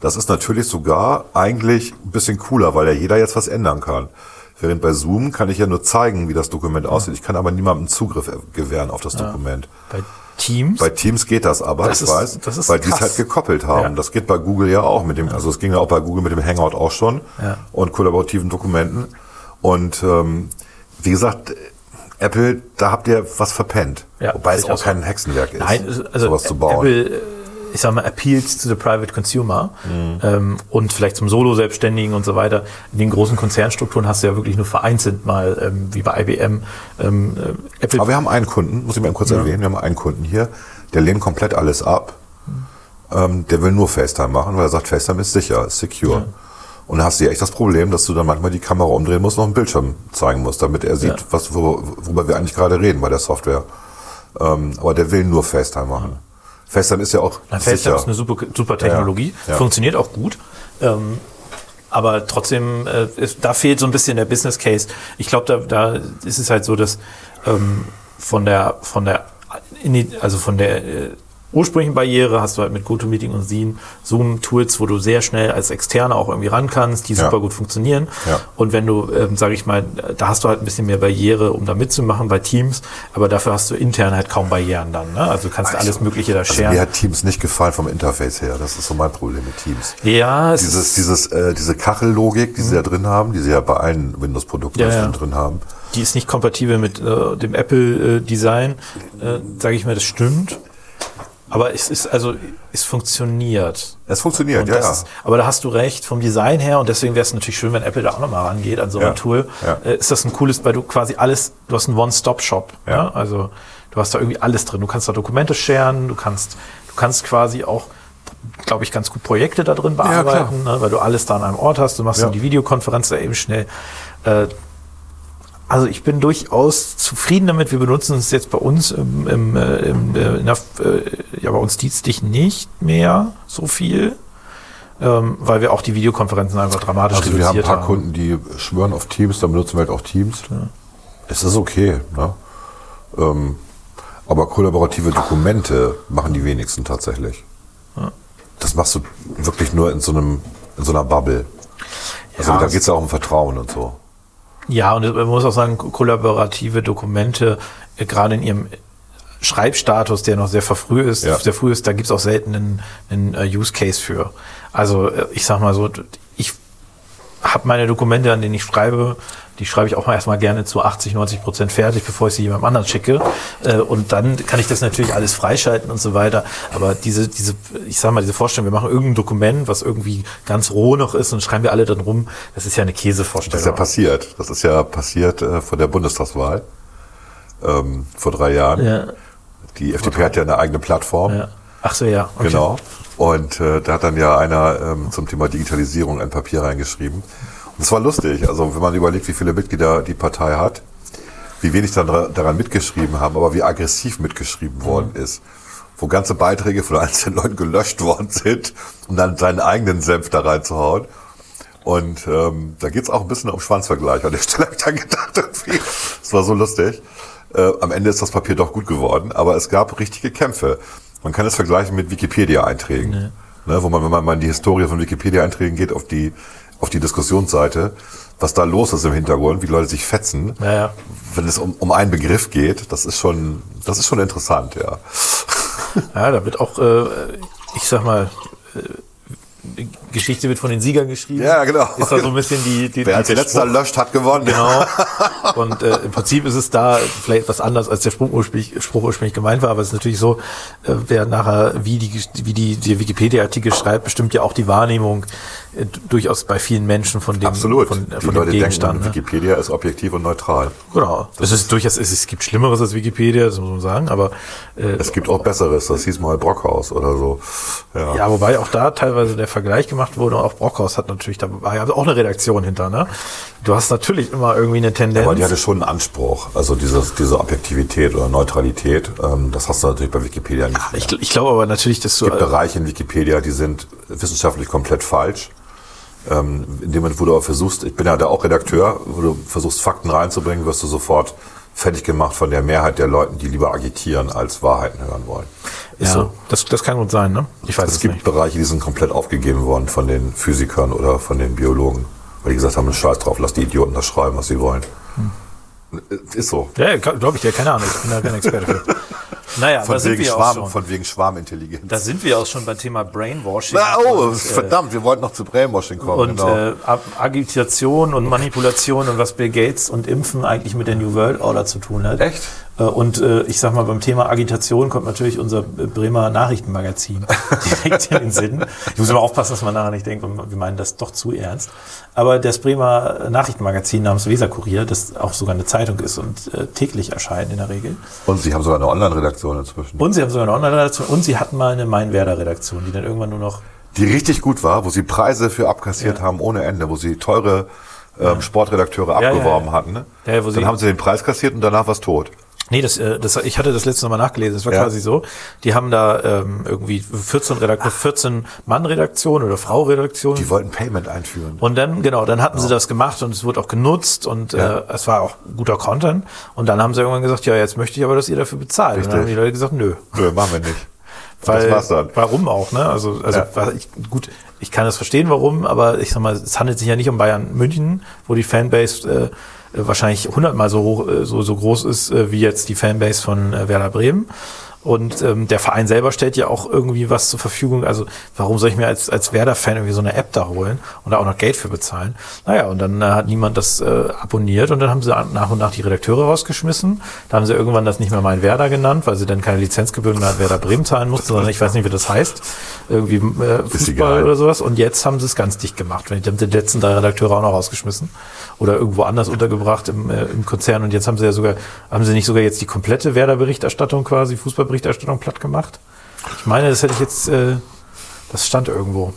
Das ist natürlich sogar eigentlich ein bisschen cooler, weil ja jeder jetzt was ändern kann. Während bei Zoom kann ich ja nur zeigen, wie das Dokument aussieht. Ich kann aber niemandem Zugriff gewähren auf das Dokument. Bei Teams. Bei Teams geht das aber, Das ich ist- weiß, das ist weil die es halt gekoppelt haben. Ja. Das geht bei Google ja auch mit dem, also es ging ja auch bei Google mit dem Hangout auch schon Ja. und kollaborativen Dokumenten. Und ähm, wie gesagt, Apple, da habt ihr was verpennt. Ja, Wobei es auch kein Hexenwerk ist, Nein, also sowas zu bauen. Apple, äh, ich sag mal, appeals to the private consumer Mhm. ähm, und vielleicht zum Solo-Selbstständigen und so weiter. In den großen Konzernstrukturen hast du ja wirklich nur vereinzelt mal, ähm, wie bei IBM, ähm, äh, Apple. Aber wir haben einen Kunden, muss ich mal kurz erwähnen, wir haben einen Kunden hier, der lehnt komplett alles ab. Ähm, der will nur FaceTime machen, weil er sagt, FaceTime ist sicher, ist secure. Und dann hast du ja echt das Problem, dass du dann manchmal die Kamera umdrehen musst, noch einen Bildschirm zeigen musst, damit er sieht, Ja. was, wo, worüber wir eigentlich gerade reden bei der Software. Ähm, aber der will nur FaceTime machen. FaceTime ist ja auch Na, FaceTime sicher. ist eine super, super Technologie, Ja, ja. funktioniert auch gut. Ähm, aber trotzdem, äh, ist, da fehlt so ein bisschen der Business Case. Ich glaube, da, da ist es halt so, dass ähm, von der, von der, also von der äh, ursprünglichen Barriere hast du halt mit GoToMeeting und Zoom, Zoom Tools, wo du sehr schnell als Externe auch irgendwie ran kannst, die Ja. super gut funktionieren. Ja. Und wenn du, ähm, sage ich mal, da hast du halt ein bisschen mehr Barriere, um da mitzumachen bei Teams, aber dafür hast du intern halt kaum Barrieren dann. Ne? Also du kannst alles Mögliche da Also sharen. mir hat Teams nicht gefallen vom Interface her. Das ist so mein Problem mit Teams. Ja, es Dieses, ist, dieses, äh, diese Kachellogik, die sie ja drin haben, die sie ja bei allen Windows-Produkten Ja, ja. drin haben. die ist nicht kompatibel mit äh, dem Apple-Design, äh, sage ich mal, das stimmt. Aber es ist also, es funktioniert. Es funktioniert, Und ja, ja. Ist, aber da hast du recht vom Design her und deswegen wäre es natürlich schön, wenn Apple da auch nochmal rangeht an so ein Ja, Tool. ja. Äh, ist das ein cooles, weil du quasi alles, du hast einen One-Stop-Shop. Ja. Ja. Also du hast da irgendwie alles drin. Du kannst da Dokumente sharen, du kannst, du kannst quasi auch, glaube ich, ganz gut Projekte da drin bearbeiten, ne, weil du alles da an einem Ort hast. Du machst dann die Videokonferenz da eben schnell. Äh, also ich bin durchaus zufrieden damit. Wir benutzen es jetzt bei uns im, im, äh, im äh, in der, ja bei uns dienstlich nicht mehr so viel, ähm, weil wir auch die Videokonferenzen einfach dramatisch Also wir haben ein paar haben. Kunden, die schwören auf Teams, dann benutzen wir halt auch Teams. Es ist okay. Ne? Ähm, aber kollaborative Dokumente machen die wenigsten tatsächlich. Das machst du wirklich nur in so einem, in so einer Bubble. Also Ja, da geht es ja auch um Vertrauen und so. Ja, und man muss auch sagen, ko- kollaborative Dokumente, äh, gerade in ihrem Schreibstatus, der noch sehr verfrüh ist, Ja. sehr früh ist, da gibt's auch selten einen, einen äh, Use Case für. Also äh, ich sag mal so, ich habe meine Dokumente, an denen ich schreibe, die schreibe ich auch mal erstmal gerne zu 80, 90 Prozent fertig, bevor ich sie jemandem anderen schicke. Äh, Und dann kann ich das natürlich alles freischalten und so weiter. Aber diese, diese, ich sag mal, diese Vorstellung, wir machen irgendein Dokument, was irgendwie ganz roh noch ist und schreiben wir alle dann rum, das ist ja eine Das Käsevorstellung. ist ja passiert. Das ist ja passiert äh, vor der Bundestagswahl ähm, vor drei Jahren. Ja. Die FDP hat ja eine eigene Plattform. Ja. Ach so, ja. Okay. Genau. Und äh, da hat dann ja einer ähm, zum Thema Digitalisierung ein Papier reingeschrieben. Und es war lustig. Also wenn man überlegt, wie viele Mitglieder die Partei hat, wie wenig dann daran mitgeschrieben haben, aber wie aggressiv mitgeschrieben worden ist. Wo ganze Beiträge von einzelnen Leuten gelöscht worden sind, um dann seinen eigenen Senf da reinzuhauen. Und ähm, da geht's auch ein bisschen um Schwanzvergleich. An der Stelle habe ich dann gedacht, irgendwie, es war so lustig. Äh, am Ende ist das Papier doch gut geworden, aber es gab richtige Kämpfe. Man kann es vergleichen mit Wikipedia-Einträgen. Ne, wo man, wenn man mal in die Historie von Wikipedia-Einträgen geht, auf die, auf die Diskussionsseite, was da los ist im Hintergrund, wie Leute sich fetzen, Ja, ja. wenn es um, um einen Begriff geht, das ist schon, das ist schon interessant, ja. Ja, da wird auch, äh, ich sag mal, äh, Geschichte wird von den Siegern geschrieben. Ja, genau. Ist da so ein bisschen die, die Wer als letzter Spruch. löscht, hat gewonnen. Genau. Und äh, im Prinzip ist es da vielleicht etwas anders, als der Spruch ursprünglich, Spruch ursprünglich gemeint war, aber es ist natürlich so, äh, wer nachher, wie die, wie die, die Wikipedia-Artikel schreibt, bestimmt ja auch die Wahrnehmung durchaus bei vielen Menschen von dem, Absolut. von, die von dem Leute Gegenstand. denken, ne? Wikipedia ist objektiv und neutral. Genau. Es ist durchaus, es, es gibt Schlimmeres als Wikipedia, das muss man sagen, aber äh, Es gibt auch Besseres, das hieß mal Brockhaus oder so. Ja. ja, wobei auch da teilweise der Vergleich gemacht wurde. Auch Brockhaus hat natürlich, da war ja auch eine Redaktion hinter, ne? Du hast natürlich immer irgendwie eine Tendenz. Aber die hatte schon einen Anspruch, also dieses, diese Objektivität oder Neutralität, ähm, das hast du natürlich bei Wikipedia nicht. mehr. ich, ich glaube aber natürlich, dass du. Es gibt Bereiche in Wikipedia, die sind wissenschaftlich komplett falsch. Ähm, in dem Moment, wo du aber versuchst, ich bin ja da auch Redakteur, wo du versuchst, Fakten reinzubringen, wirst du sofort fertig gemacht von der Mehrheit der Leuten, die lieber agitieren, als Wahrheiten hören wollen. Ist ja, so. das, das kann gut sein, ne? Ich weiß Es es gibt nicht. Bereiche, die sind komplett aufgegeben worden von den Physikern oder von den Biologen, weil die gesagt haben, Scheiß drauf, lass die Idioten das schreiben, was sie wollen. Hm. Ist so. Ja, glaube ich dir, keine Ahnung, ich bin da kein Experte für. Naja, Von wegen, Schwarm, schon. von wegen Schwarmintelligenz. Da sind wir auch schon beim Thema Brainwashing. Na, oh, und, äh, verdammt, wir wollten noch zu Brainwashing kommen. und genau. äh, Agitation und Manipulation und was Bill Gates und Impfen eigentlich mit der New World Order zu tun hat. Echt? Äh, Und äh, ich sag mal, beim Thema Agitation kommt natürlich unser äh, Bremer Nachrichtenmagazin direkt in den Sinn. Ich muss immer aufpassen, dass man nachher nicht denkt, wir meinen das doch zu ernst. Aber das Bremer Nachrichtenmagazin namens Weserkurier, das auch sogar eine Zeitung ist und täglich erscheint in der Regel. Und sie haben sogar eine Online-Redaktion inzwischen. Und sie haben sogar eine Online-Redaktion und sie hatten mal eine Mein-Werder-Redaktion, die dann irgendwann nur noch die richtig gut war, wo sie Preise für abkassiert haben ohne Ende, wo sie teure ähm, Sportredakteure ja, abgeworben ja. hatten. Ne? Ja, ja, Dann haben sie den Preis kassiert und danach war es tot. Nee, das, äh, das, ich hatte das letzte Mal nachgelesen. Es war Ja. quasi so, die haben da ähm, irgendwie 14 Redaktion, 14 Mann-Redaktion oder Frau-Redaktion. Die wollten Payment einführen. Und dann, genau, dann hatten sie das gemacht und es wurde auch genutzt und Ja. äh, es war auch guter Content. Und dann haben sie irgendwann gesagt, ja, jetzt möchte ich aber, dass ihr dafür bezahlt. Und dann haben Richtig. die Leute gesagt, nö. Nö, machen wir nicht. Weil, das war's dann. Warum auch, ne? Also, also Ja. ich, gut, ich kann das verstehen, warum, aber ich sag mal, es handelt sich ja nicht um Bayern München, wo die Fanbase äh, wahrscheinlich hundertmal so hoch, äh, so, so groß ist, äh, wie jetzt die Fanbase von äh, Werder Bremen. Und ähm, der Verein selber stellt ja auch irgendwie was zur Verfügung. Also warum soll ich mir als, als Werder-Fan irgendwie so eine App da holen und da auch noch Geld für bezahlen? Naja, und dann äh, hat niemand das äh, abonniert und dann haben sie nach und nach die Redakteure rausgeschmissen. Da haben sie irgendwann das nicht mehr mein Werder genannt, weil sie dann keine Lizenzgebühren mehr an Werder Bremen zahlen mussten, sondern ich weiß nicht, wie das heißt. Irgendwie äh, Fußball oder sowas. Und jetzt haben sie es ganz dicht gemacht. Die haben die letzten drei Redakteure auch noch rausgeschmissen oder irgendwo anders untergebracht im, äh, im Konzern. Und jetzt haben sie ja sogar, haben sie nicht sogar jetzt die komplette Werder-Berichterstattung quasi, Fußballberichterstattung platt gemacht? Ich meine, das hätte ich jetzt, äh, das stand irgendwo,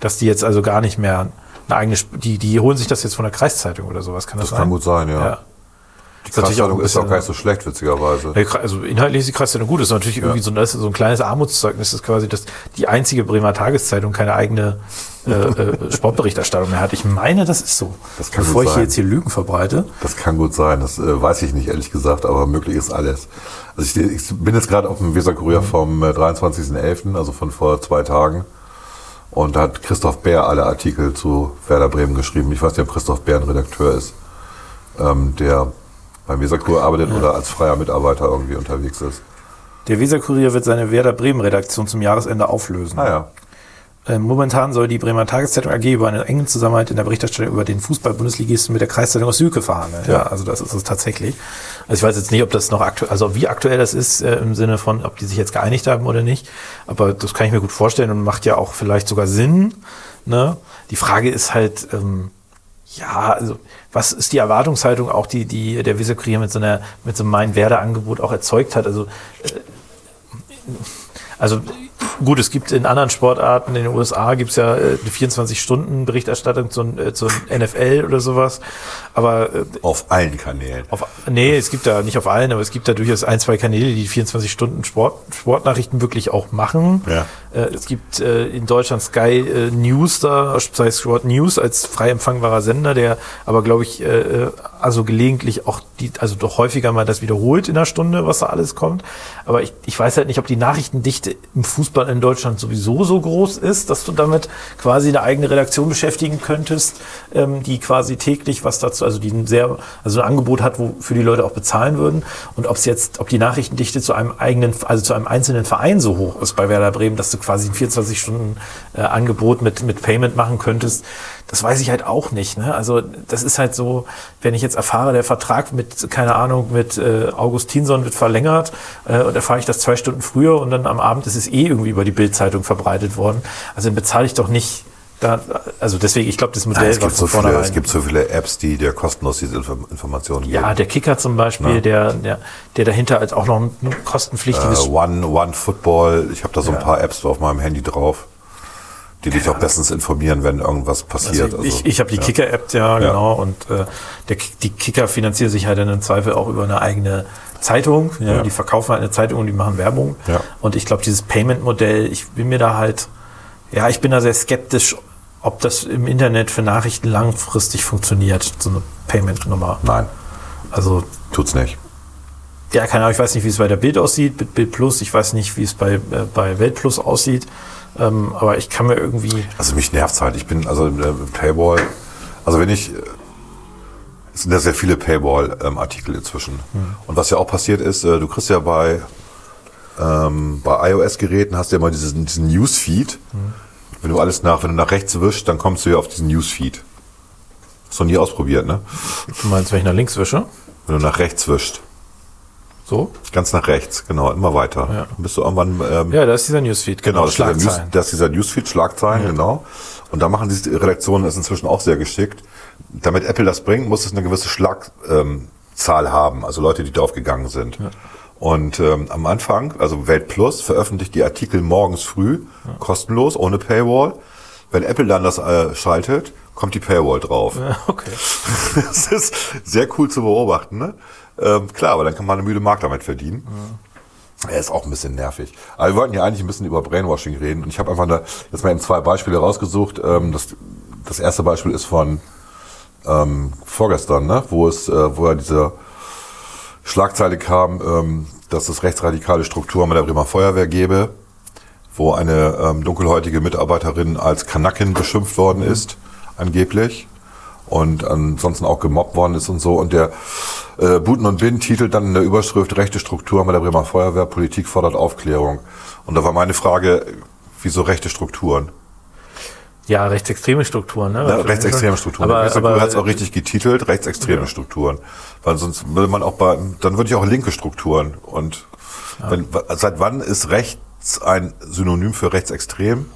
dass die jetzt also gar nicht mehr eine eigene, die, die holen sich das jetzt von der Kreiszeitung oder sowas. Kann das, Das sein? kann gut sein, ja. Ja. Die Ist natürlich auch ist auch gar nicht so schlecht, witzigerweise. Ja, Also inhaltlich ist die Kreiszeitung gut. Das ist natürlich irgendwie so, ein- das so ein kleines Armutszeugnis. Das ist quasi dass die einzige Bremer Tageszeitung keine eigene äh, äh, Sportberichterstattung mehr hat. Ich meine, das ist so. Das kann Bevor ich hier sein. jetzt hier Lügen verbreite. Das kann gut sein, das äh, weiß ich nicht, ehrlich gesagt, aber möglich ist alles. Also ich, ich bin jetzt gerade auf dem Weserkurier vom äh, 23.11., also von vor zwei Tagen. Und da hat Christoph Bär alle Artikel zu Werder Bremen geschrieben. Ich weiß nicht, ob Christoph Bär ein Redakteur ist, ähm, der beim Weserkurier arbeitet oder als freier Mitarbeiter irgendwie unterwegs ist. Der Weserkurier wird seine Werder Bremen Redaktion zum Jahresende auflösen. Ah ja. Ähm, Momentan soll die Bremer Tageszeitung AG über eine enge Zusammenarbeit in der Berichterstattung über den Fußball-Bundesligisten mit der Kreiszeitung aus Süke verhandeln. Ja. also das ist es tatsächlich. Also ich weiß jetzt nicht, ob das noch aktuell, also wie aktuell das ist äh, im Sinne von, ob die sich jetzt geeinigt haben oder nicht. Aber das kann ich mir gut vorstellen und macht ja auch vielleicht sogar Sinn. Ne? Die Frage ist halt, ähm, ja, also was ist die Erwartungshaltung auch, die, die der Weserkurier mit so einer, mit so einem Mein-Werder-Angebot auch erzeugt hat? Also also gut, es gibt in anderen Sportarten, in den USA gibt es ja äh, eine 24-Stunden-Berichterstattung zu, äh, zur NFL oder sowas. Aber äh, Auf allen Kanälen. auf, nee, es gibt da nicht auf allen, aber es gibt da durchaus ein, zwei Kanäle, die 24 Stunden Sport, Sportnachrichten wirklich auch machen. Ja. Äh, es gibt äh, in Deutschland Sky äh, News da, Sky Sport News als frei empfangbarer Sender, der aber glaube ich äh, also gelegentlich auch die, also doch häufiger mal das wiederholt in der Stunde, was da alles kommt. Aber ich, ich weiß halt nicht, ob die Nachrichtendichte im Fußball in Deutschland sowieso so groß ist, dass du damit quasi eine eigene Redaktion beschäftigen könntest, ähm, die quasi täglich was dazu, also die ein sehr, also ein Angebot hat, wofür die Leute auch bezahlen würden. Und ob es jetzt, ob die Nachrichtendichte zu einem eigenen, also zu einem einzelnen Verein so hoch ist bei Werder Bremen, dass du quasi ein 24 Stunden äh, Angebot mit mit Payment machen könntest, das weiß ich halt auch nicht. Ne? Also das ist halt so, wenn ich jetzt erfahre, der Vertrag mit, keine Ahnung, mit äh, Augustinson wird verlängert äh, und erfahre ich das zwei Stunden früher und dann am Abend ist es eh irgendwie über die Bildzeitung verbreitet worden. Also dann bezahle ich doch nicht Da, also deswegen, ich glaube, das Ja, Modell es, war gibt so viele, es gibt so viele Apps, die dir kostenlos diese Info Informationen ja, geben. der Kicker zum Beispiel, Ja. der, der, der dahinter als auch noch ein kostenpflichtiges Äh, One, One Football, ich habe da so ein Ja. paar Apps auf meinem Handy drauf, die dich auch bestens informieren, wenn irgendwas passiert. Also ich ich habe die Kicker-App, ja, Ja. genau. Und äh, der, die Kicker finanzieren sich halt dann im Zweifel auch über eine eigene Zeitung. Ja, Ja. Die verkaufen halt eine Zeitung und die machen Werbung. Ja. Und ich glaube, dieses Payment-Modell, ich bin mir da halt, ja, ich bin da sehr skeptisch, ob das im Internet für Nachrichten langfristig funktioniert, so eine Payment-Nummer. Nein, Also, tut's nicht. ja, keine Ahnung, ich weiß nicht, wie es bei der Bild aussieht, mit Bild Plus, ich weiß nicht, wie es bei, äh, bei Welt Plus aussieht. Ähm, aber ich kann mir irgendwie. Also mich nervt's halt. Ich bin, also äh, Paywall, also wenn ich, es sind ja sehr viele Paywall-Artikel inzwischen. Und was ja auch passiert ist, äh, du kriegst ja bei, ähm, bei iOS-Geräten hast du ja mal diesen, diesen Newsfeed. Wenn du alles nach, wenn du nach rechts wischst, dann kommst du ja auf diesen Newsfeed. Hast du noch nie ausprobiert, ne? Du meinst, wenn ich nach links wische? Wenn du nach rechts wischst. So? Ganz nach rechts, genau, immer weiter. Ja. Dann bist du irgendwann, ähm, Ja, da ist dieser Newsfeed. Genau, das ist, dieser News, das ist dieser Newsfeed, Schlagzeilen, genau. Und da machen die Redaktionen das inzwischen auch sehr geschickt. Damit Apple das bringt, muss es eine gewisse Schlagzahl ähm, Zahl haben, also Leute, die drauf gegangen sind. Und ähm, am Anfang, also Welt Plus, veröffentlicht die Artikel morgens früh, kostenlos, ohne Paywall. Wenn Apple dann das äh, schaltet, kommt die Paywall drauf. Ja, okay. Das ist sehr cool zu beobachten. Ne? Ähm, klar, aber dann kann man eine müde Mark damit verdienen. Er ist auch ein bisschen nervig. Aber wir wollten ja eigentlich ein bisschen über Brainwashing reden. Und ich habe einfach da jetzt mal eben zwei Beispiele rausgesucht. Ähm, das, das erste Beispiel ist von ähm, vorgestern, ne? wo es, äh, wo ja diese Schlagzeile kam, ähm, dass es rechtsradikale Strukturen bei der Bremer Feuerwehr gäbe, wo eine ähm, dunkelhäutige Mitarbeiterin als Kanakin beschimpft worden ist, angeblich. Und ansonsten auch gemobbt worden ist und so. Und der äh, Buten und Bin titelt dann in der Überschrift Rechte Strukturen bei der Bremer Feuerwehr, Politik fordert Aufklärung. Und da war meine Frage, wieso rechte Strukturen? Ja, rechtsextreme Strukturen. Ne? Ja, rechtsextreme Strukturen. Aber, aber hat es auch richtig getitelt, rechtsextreme Ja. Strukturen. Weil sonst würde man auch bei, dann würde ich auch linke Strukturen. Und wenn, seit wann ist rechts ein Synonym für rechtsextrem?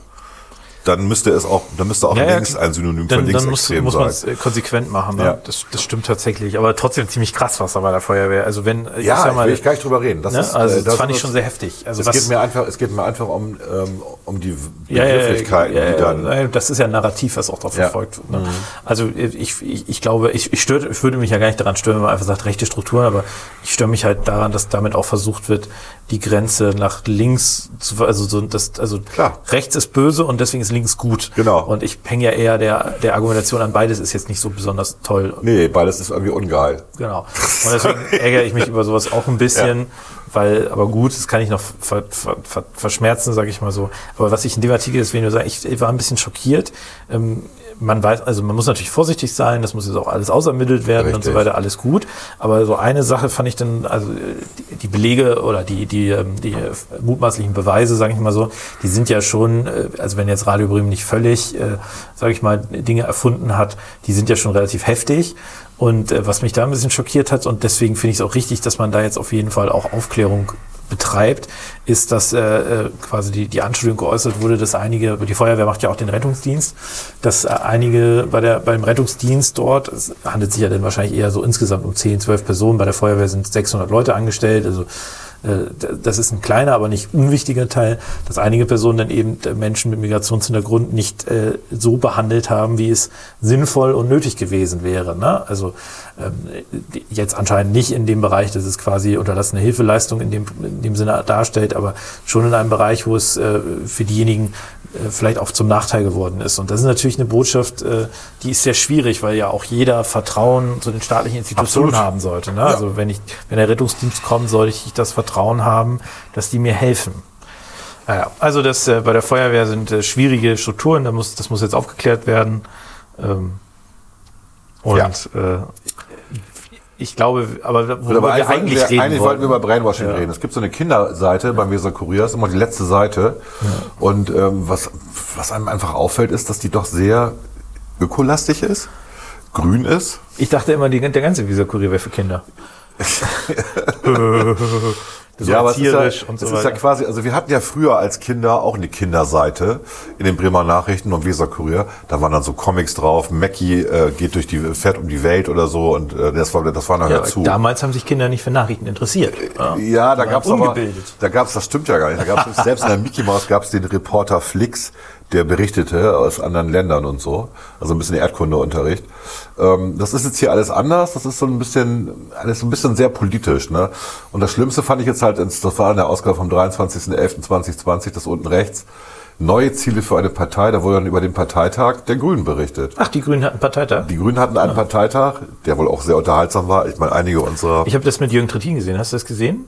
Dann müsste es auch, dann müsste auch Ja, links ein Synonym für dann, dann muss, linksextrem muss man es sein. konsequent machen. Ne? Ja. Das, das stimmt tatsächlich. Aber trotzdem ziemlich krass, was da bei der Feuerwehr. Also wenn, äh, Ja, ich sag mal, will ich gar nicht drüber reden. Das ne? ist, also äh, das, das fand ich schon sehr heftig. Also es was, geht mir einfach, es geht mir einfach um, ähm, um die ja, ja, Begrifflichkeiten, ja, ja, die dann. das ist ja ein Narrativ, was auch da Ja. verfolgt wird. Ne? Also ich, ich, ich glaube, ich, ich, stört, ich würde mich ja gar nicht daran stören, wenn man einfach sagt, rechte Strukturen, aber ich störe mich halt daran, dass damit auch versucht wird, die Grenze nach links zu, also so, das, also Klar. rechts ist böse und deswegen ist links gut. Genau. Und ich hänge ja eher der, der Argumentation an, beides ist jetzt nicht so besonders toll. Nee, beides ist irgendwie ungeil. Genau. Und deswegen ärgere ich mich über sowas auch ein bisschen, weil, aber gut, das kann ich noch ver, ver, ver, verschmerzen, sage ich mal so. Aber was ich in dem Artikel deswegen nur sagen, ich, ich war ein bisschen schockiert. Ähm, man weiß, also man muss natürlich vorsichtig sein, das muss jetzt auch alles ausermittelt werden und so Richtig. weiter, alles gut. Aber so eine Sache fand ich dann, also die, Belege oder die, die, ähm, die äh, mutmaßlichen Beweise, sage ich mal so, die sind ja schon, äh, also wenn jetzt Radio Bremen nicht völlig, äh, sage ich mal, Dinge erfunden hat, die sind ja schon relativ heftig. Und was mich da ein bisschen schockiert hat, und deswegen finde ich es auch richtig, dass man da jetzt auf jeden Fall auch Aufklärung betreibt, ist, dass äh, äh, quasi die, die Anschuldigung geäußert wurde, dass einige, die Feuerwehr macht ja auch den Rettungsdienst, dass äh, einige bei der, beim Rettungsdienst dort, es handelt sich ja dann wahrscheinlich eher so insgesamt um 10, 12 Personen, bei der Feuerwehr sind 600 Leute angestellt, also das ist ein kleiner, aber nicht unwichtiger Teil, dass einige Personen dann eben äh, Menschen mit Migrationshintergrund nicht äh, so behandelt haben, wie es sinnvoll und nötig gewesen wäre. Ne? Also ähm, jetzt anscheinend nicht in dem Bereich, dass es quasi unterlassene Hilfeleistung in dem, in dem Sinne darstellt, aber schon in einem Bereich, wo es äh, für diejenigen äh, vielleicht auch zum Nachteil geworden ist. Und das ist natürlich eine Botschaft, äh, die ist sehr schwierig, weil ja auch jeder Vertrauen zu den staatlichen Institutionen Absolut. haben sollte. Ne? Also wenn ich, wenn der Rettungsdienst kommt, sollte ich das Vertrauen haben, dass die mir helfen. Naja, also das äh, bei der Feuerwehr sind äh, schwierige Strukturen, da muss, das muss jetzt aufgeklärt werden. Ähm, und Ja. äh, ich glaube, aber worüber aber wir eigentlich, wir, reden eigentlich wollten wir wollten, über Brainwashing Ja. reden. Es gibt so eine Kinderseite beim Weser Kurier, ist immer die letzte Seite. Und ähm, was, was einem einfach auffällt, ist, dass die doch sehr ökolastig ist, grün ist. ich dachte immer, die, der ganze Visa-Kurier wäre für Kinder. so ja, ist ja, und so es ist ja weiter. quasi, also wir hatten ja früher als Kinder auch eine Kinderseite in den Bremer Nachrichten und Weser Kurier. Da waren dann so Comics drauf. Mackie äh, geht durch die, fährt um die Welt oder so und äh, das war, das war nachher ja, zu. damals haben sich Kinder nicht für Nachrichten interessiert. Ja. Ja, da gab's aber, da gab's, das stimmt ja gar nicht. Da gab's selbst in der Mickey Mouse gab's den Reporter Flix, der berichtete aus anderen Ländern und so. Also ein bisschen Erdkundeunterricht. Ähm, das ist jetzt hier alles anders. Das ist so ein bisschen, alles so ein bisschen sehr politisch, ne? Und das Schlimmste fand ich jetzt halt, das war in der Ausgabe vom 23.11.2020, das unten rechts. Neue Ziele für eine Partei, da wurde dann über den Parteitag der Grünen berichtet. Ach, die Grünen hatten Parteitag. Die Grünen hatten einen Parteitag, der wohl auch sehr unterhaltsam war. Ich meine, einige unserer Ich habe das mit Jürgen Trittin gesehen. Hast du das gesehen?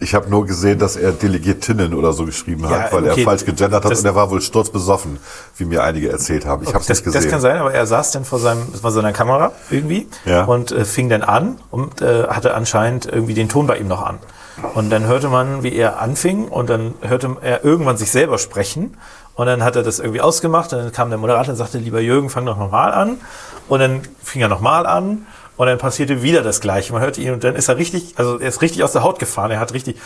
Ich habe nur gesehen, dass er Delegiertinnen oder so geschrieben hat, Ja, weil okay, er falsch gegendert hat das- und er war wohl sturzbesoffen, wie mir einige erzählt haben. Ich habe es Das, nicht gesehen. das kann sein, aber er saß dann vor seinem, vor seiner Kamera irgendwie Ja. und äh, fing dann an und äh, hatte anscheinend irgendwie den Ton bei ihm noch an. Und dann hörte man, wie er anfing und dann hörte er irgendwann sich selber sprechen und dann hat er das irgendwie ausgemacht und dann kam der Moderator und sagte, lieber Jürgen, fang doch nochmal an und dann fing er nochmal an und dann passierte wieder das Gleiche. Man hörte ihn und dann ist er richtig, also er ist richtig aus der Haut gefahren. Er hat richtig,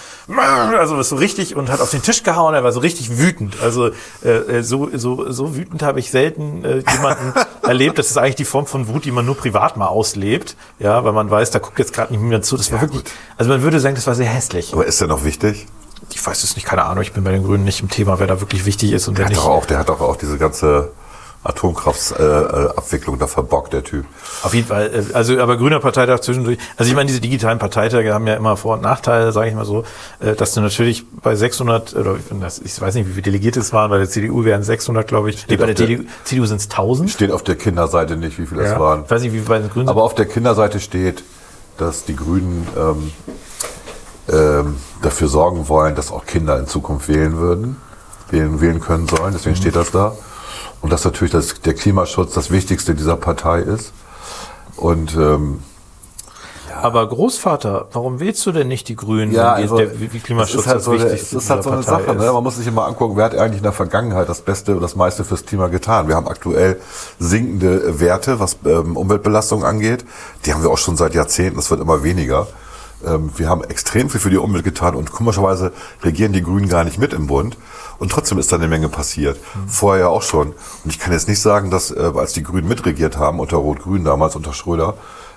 also so richtig und hat auf den Tisch gehauen. Er war so richtig wütend. Also äh, so, so, so wütend habe ich selten äh, jemanden erlebt. Das ist eigentlich die Form von Wut, die man nur privat mal auslebt. Ja, weil man weiß, da guckt jetzt gerade nicht mehr zu. Das war wirklich, also man würde sagen, das war sehr hässlich. Aber ist der noch wichtig? Ich weiß es nicht, keine Ahnung. Ich bin bei den Grünen nicht im Thema, wer da wirklich wichtig ist und Der wer hat, nicht. doch auch, der hat doch auch diese ganze Atomkraftabwicklung äh, da verbockt, der Typ. Auf jeden Fall, äh, also aber grüner Parteitag zwischendurch. Also ich meine, diese digitalen Parteitage haben ja immer Vor- und Nachteile, sage ich mal so, äh, dass du natürlich bei 600 oder ich weiß nicht, wie viele Delegierte es waren, bei der CDU wären 600, glaube ich. Nee, bei der der- CDU, sind es 1000. Steht auf der Kinderseite nicht, wie viele es Ja. waren. Ich weiß nicht, wie viele bei den Grünen sind. Aber auf der Kinderseite steht, dass die Grünen ähm, ähm, dafür sorgen wollen, dass auch Kinder in Zukunft wählen würden, wählen, wählen können sollen. Deswegen steht das da. Und dass natürlich das, der Klimaschutz das Wichtigste dieser Partei ist. Und ähm, Aber Großvater, warum wählst du denn nicht die Grünen, Ja, also, der, wie, Klimaschutz ist halt das so, eine, es Wichtigste ist halt so dieser eine Partei Sache. Ne? ist? Man muss sich immer angucken, wer hat eigentlich in der Vergangenheit das Beste und das meiste fürs Klima getan. Wir haben aktuell sinkende Werte, was ähm, Umweltbelastung angeht. Die haben wir auch schon seit Jahrzehnten. Es wird immer weniger. Ähm, wir haben extrem viel für die Umwelt getan und komischerweise regieren die Grünen gar nicht mit im Bund. Und trotzdem ist da eine Menge passiert. Vorher ja auch schon. Und ich kann jetzt nicht sagen, dass äh, als die Grünen mitregiert haben, unter Rot-Grün damals, unter Schröder,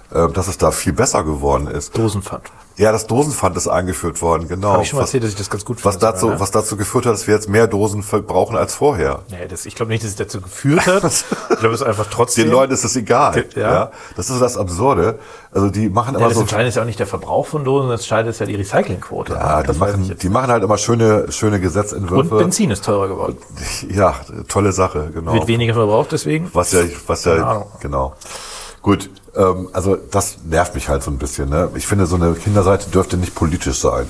dass es da viel besser geworden ist. Dosenpfand. Ja, das Dosenpfand ist eingeführt worden, genau. Habe ich schon mal Was- erzählt, dass ich das ganz gut was finde dazu, sogar, ne? was dazu geführt hat, dass wir jetzt mehr Dosen verbrauchen als vorher. Nee, das, ich glaube nicht, dass es dazu geführt hat. Ich glaube, es ist einfach trotzdem. Den Leuten ist es egal. Ja. Ja. Das ist das Absurde. Also die machen ja, immer das so. Entscheidende ist ja auch nicht der Verbrauch von Dosen, das Entscheidende ist ja die Recyclingquote. Ja, die das machen, die machen halt immer schöne, schöne Und Gesetzentwürfe. Benzin ist teurer geworden. Ja, tolle Sache, genau. Wird weniger verbraucht deswegen. Was ja, was ja, genau. Gut, ähm, also das nervt mich halt so ein bisschen. Ne? Ich finde, so eine Kinderseite dürfte nicht politisch sein.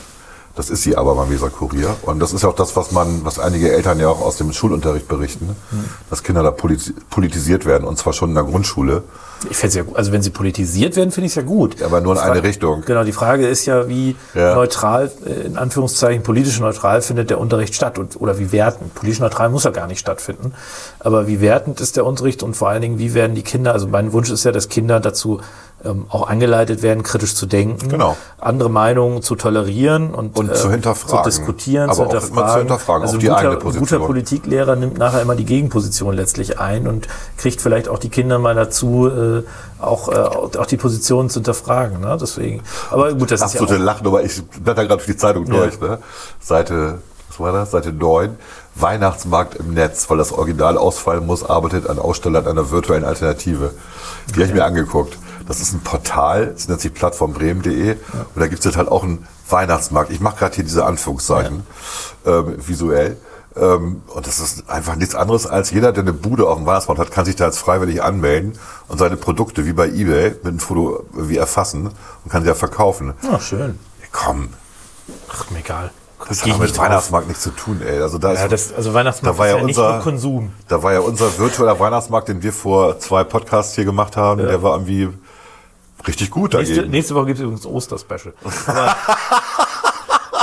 Das ist sie aber beim Weser Kurier. Und das ist ja auch das, was man, was einige Eltern ja auch aus dem Schulunterricht berichten, Hm. dass Kinder da politi politisiert werden und zwar schon in der Grundschule. Ich fände es ja gut. Also wenn sie politisiert werden, finde ich es ja gut. Aber nur in Die eine Frage- Richtung. Genau, die Frage ist ja, wie Ja. neutral, äh, in Anführungszeichen politisch neutral findet der Unterricht statt und, oder wie wertend. Politisch neutral muss er gar nicht stattfinden. Aber wie wertend ist der Unterricht und vor allen Dingen, wie werden die Kinder, also mein Wunsch ist ja, dass Kinder dazu ähm, auch angeleitet werden, kritisch zu denken, Genau. andere Meinungen zu tolerieren und, Und zu hinterfragen. zu diskutieren, Aber zu auch immer hinterfragen. zu hinterfragen, also die guter, ein guter Position. Politiklehrer nimmt nachher immer die Gegenposition letztlich ein und kriegt vielleicht auch die Kinder mal dazu, äh, auch, äh, auch die Position zu hinterfragen. Ne? Deswegen. Aber gut, das Absolute ist ja auch, Lachnummer. Ich blätter gerade durch die Zeitung durch. Ne? Seite, was war das? Seite 9. Weihnachtsmarkt im Netz, weil das Original ausfallen muss, arbeitet ein Aussteller an einer virtuellen Alternative. Die habe ich mir angeguckt. Das ist ein Portal, das nennt sich plattformbremen.de und da gibt es halt auch einen Weihnachtsmarkt. Ich mache gerade hier diese Anführungszeichen ähm, visuell. Ähm, und das ist einfach nichts anderes als jeder, der eine Bude auf dem Weihnachtsmarkt hat, kann sich da jetzt freiwillig anmelden und seine Produkte wie bei Ebay mit einem Foto wie erfassen und kann sie ja verkaufen. ja, schön. Komm, Ach, mir egal. Das hat ich mit nicht. Weihnachtsmarkt nichts zu tun, ey. Also da, Ja, ist, das, also Weihnachtsmarkt da war ist ja, ja nicht unser nur Konsum. Da war ja unser virtueller Weihnachtsmarkt, den wir vor zwei Podcasts hier gemacht haben, der war irgendwie richtig gut Nächste, dagegen. nächste Woche gibt es übrigens Oster-Special.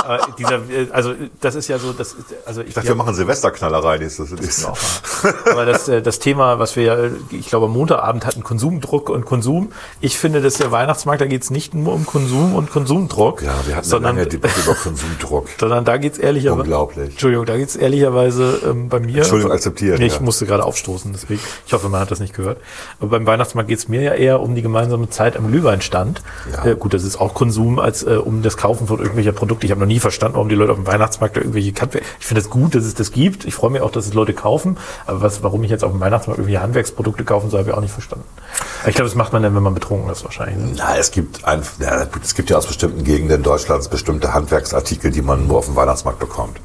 Äh, dieser, äh, also das ist ja so, das, ist- also ich, Ich dachte, wir machen Silvesterknallerei nächstes. nächstes. auch mal. Aber das, äh, das Thema, was wir ja, ich glaube, am Montagabend hatten, Konsumdruck und Konsum. Ich finde, dass der Weihnachtsmarkt, da geht es nicht nur um Konsum und Konsumdruck, Ja, wir hatten sondern, eine lange Debatte über Konsumdruck. sondern da geht es ehrlicherweise. Unglaublich. Entschuldigung, da geht es ehrlicherweise ähm, bei mir. Entschuldigung, akzeptiert, Nee, ich ja. musste gerade aufstoßen, deswegen. Ich hoffe, man hat das nicht gehört. Aber beim Weihnachtsmarkt geht es mir ja eher um die gemeinsame Zeit am Glühweinstand. Ja. Äh, gut, das ist auch Konsum als äh, um das Kaufen von irgendwelcher Produkte. Ich habe noch nie verstanden, warum die Leute auf dem Weihnachtsmarkt irgendwelche Handwerk. Ich finde es gut, dass es das gibt. Ich freue mich auch, dass es Leute kaufen. Aber was, warum ich jetzt auf dem Weihnachtsmarkt irgendwelche Handwerksprodukte kaufen soll, habe ich auch nicht verstanden. Ich glaube, das macht man dann, wenn man betrunken ist, wahrscheinlich. Ne? Na, es gibt ein, ja, es gibt ja aus bestimmten Gegenden Deutschlands bestimmte Handwerksartikel, die man nur auf dem Weihnachtsmarkt bekommt.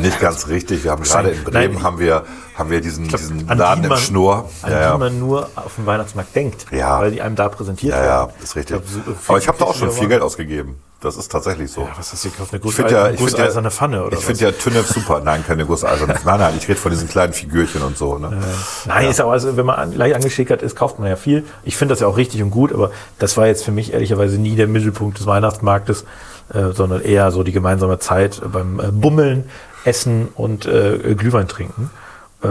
Nicht ganz richtig. Wir haben gerade in Bremen Nein, haben wir haben wir diesen, diesen An Laden die im man- Schnur. An Ja, die ja. man nur auf dem Weihnachtsmarkt denkt. Ja. Weil die einem da präsentiert ja, ja, werden. ist richtig. Ich glaub, so- Aber ich habe da auch schon viel Geld ausgegeben. Das ist tatsächlich so. Ja, was hast du gekauft? Eine Ich finde ja, ja, gusseiserne Pfanne oder ich finde ja Tünnef super. Nein, keine gusseiserne. Nein, nein, ich rede von diesen kleinen Figürchen und so. Ne? Nein, ist auch, also wenn man an, leicht angeschickert ist, kauft man ja viel. Ich finde das ja auch richtig und gut, aber das war jetzt für mich ehrlicherweise nie der Mittelpunkt des Weihnachtsmarktes, äh, sondern eher so die gemeinsame Zeit beim äh, Bummeln, Essen und äh, Glühwein trinken. Äh,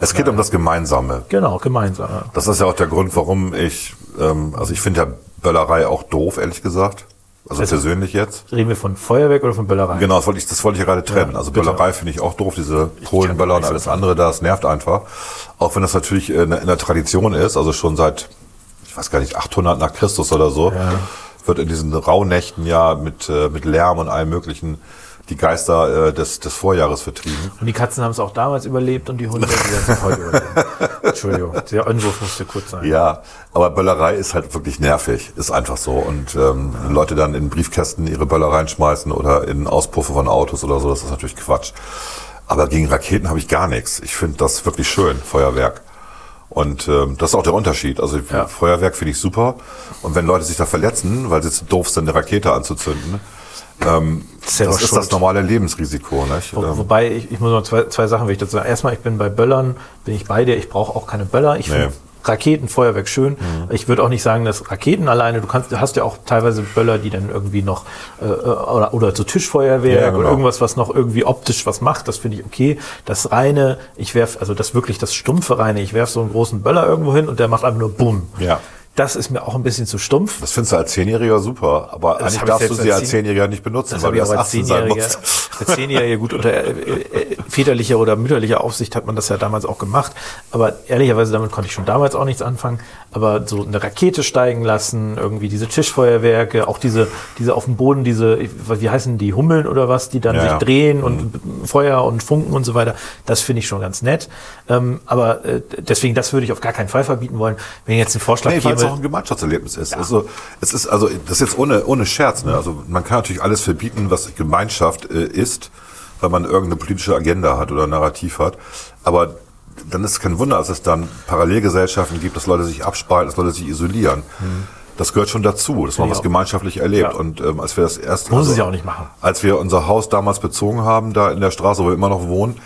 Es geht um das Gemeinsame. Genau, gemeinsam. ja. Das ist ja auch der Grund, warum ich, ähm, also ich finde ja Böllerei auch doof, ehrlich gesagt. Also, persönlich jetzt. Reden wir von Feuerwerk oder von Böllerei? Genau, das wollte ich, das wollte ich ja gerade trennen. Ja, also bitte. Böllerei finde ich auch doof, diese Polenböller und alles andere, das nervt einfach. Auch wenn das natürlich in, der- in der Tradition ist, also schon seit, ich weiß gar nicht, 800 nach Christus oder so, wird in diesen Rauhnächten ja mit, äh, mit Lärm und allem möglichen die Geister äh, des, des Vorjahres vertrieben. Und die Katzen haben es auch damals überlebt und die Hunde, die werden es heute überleben. Entschuldigung, der Anwurf musste kurz sein. Ja, aber Böllerei ist halt wirklich nervig, ist einfach so. Und ähm, wenn Leute dann in Briefkästen ihre Böller reinschmeißen oder in Auspuffe von Autos oder so, das ist natürlich Quatsch. Aber gegen Raketen habe ich gar nichts. Ich finde das wirklich schön, Feuerwerk. Und ähm, das ist auch der Unterschied. Also Ja. Feuerwerk finde ich super. Und wenn Leute sich da verletzen, weil sie zu doof sind, eine Rakete anzuzünden, ähm, Selber das ist das normale Lebensrisiko. Nicht? Wo, Ähm, wobei, ich, ich muss noch zwei, zwei Sachen will ich dazu sagen. Erstmal, ich bin bei Böllern, bin ich bei dir, ich brauche auch keine Böller. Ich Nee. Mhm. finde Raketen, Feuerwerk schön. Ich würde auch nicht sagen, dass Raketen alleine, du kannst, du hast ja auch teilweise Böller, die dann irgendwie noch, äh, oder, oder so Tischfeuerwerk Ja, genau. oder irgendwas, was noch irgendwie optisch was macht, das finde ich okay. Das reine, ich werf, also das wirklich das stumpfe reine, ich werf so einen großen Böller irgendwo hin und der macht einfach nur Bumm. Ja. Das ist mir auch ein bisschen zu stumpf. das findest du als Zehnjähriger super, aber Das eigentlich darfst du sie als als Zehn- Zehnjähriger nicht benutzen, weil du erst als 18 sein Zehnjähriger, musst. als Zehnjähriger gut unter äh, äh, väterlicher oder mütterlicher Aufsicht hat man das ja damals auch gemacht. Aber ehrlicherweise damit konnte ich schon damals auch nichts anfangen. Aber so eine Rakete steigen lassen, irgendwie diese Tischfeuerwerke, auch diese, diese auf dem Boden, diese, wie heißen die, Hummeln oder was, die dann Ja, sich ja. Mhm. drehen und Feuer und Funken und so weiter. Das finde ich schon ganz nett. Ähm, aber äh, deswegen, das würde ich auf gar keinen Fall verbieten wollen. Wenn jetzt ein Vorschlag Nee, weil es auch ein Gemeinschaftserlebnis ist. Also es ist also das ist jetzt ohne ohne Scherz. Ne? Also man kann natürlich alles verbieten, was Gemeinschaft äh, ist, weil man irgendeine politische Agenda hat oder ein Narrativ hat. Aber dann ist es kein Wunder, dass es dann Parallelgesellschaften gibt, dass Leute sich abspalten, dass Leute sich isolieren. Das gehört schon dazu, dass man was gemeinschaftlich erlebt. Ja. Und ähm, als wir das erste Muss es ja auch nicht machen. als wir unser Haus damals bezogen haben, da in der Straße, wo wir immer noch wohnen,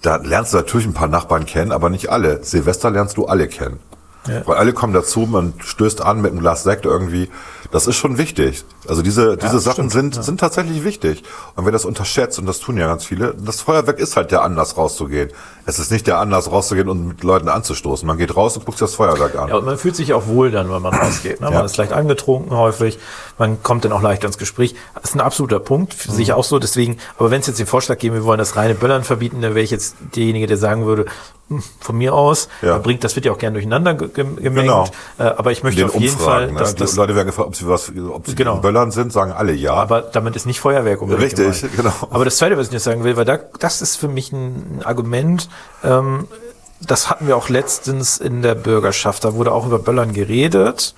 da lernst du natürlich ein paar Nachbarn kennen, aber nicht alle. Silvester lernst du alle kennen. Ja. Weil alle kommen dazu, man stößt an mit einem Glas Sekt irgendwie. Das ist schon wichtig. Also diese, diese Sachen sind, sind tatsächlich wichtig. Und wer das unterschätzt, und das tun ja ganz viele, das Feuerwerk ist halt der Anlass rauszugehen. Es ist nicht der Anlass rauszugehen und mit Leuten anzustoßen. Man geht raus und guckt sich das Feuerwerk an. Ja, und man fühlt sich auch wohl dann, wenn man rausgeht. Ne? Ja. Man ist leicht angetrunken häufig, man kommt dann auch leicht ins Gespräch. Das ist ein absoluter Punkt, für Mhm. sich auch so. Deswegen, aber wenn es jetzt den Vorschlag geben, wir wollen das reine Böllern verbieten, dann wäre ich jetzt derjenige, der sagen würde, von mir aus, Ja. da bringt, das wird ja auch gern durcheinander ge- gem- gemengt. Genau. Äh, aber ich möchte Den auf jeden Fall, Umfragen, dass ne? das, Die Leute werden gefragt, ob sie was, ob sie Genau. Böllern sind, sagen alle ja. aber damit ist nicht Feuerwerk unbedingt Richtig, gemeint. genau. Aber das Zweite, was ich jetzt sagen will, weil da, das ist für mich ein Argument, ähm, das hatten wir auch letztens in der Bürgerschaft. Da wurde auch über Böllern geredet.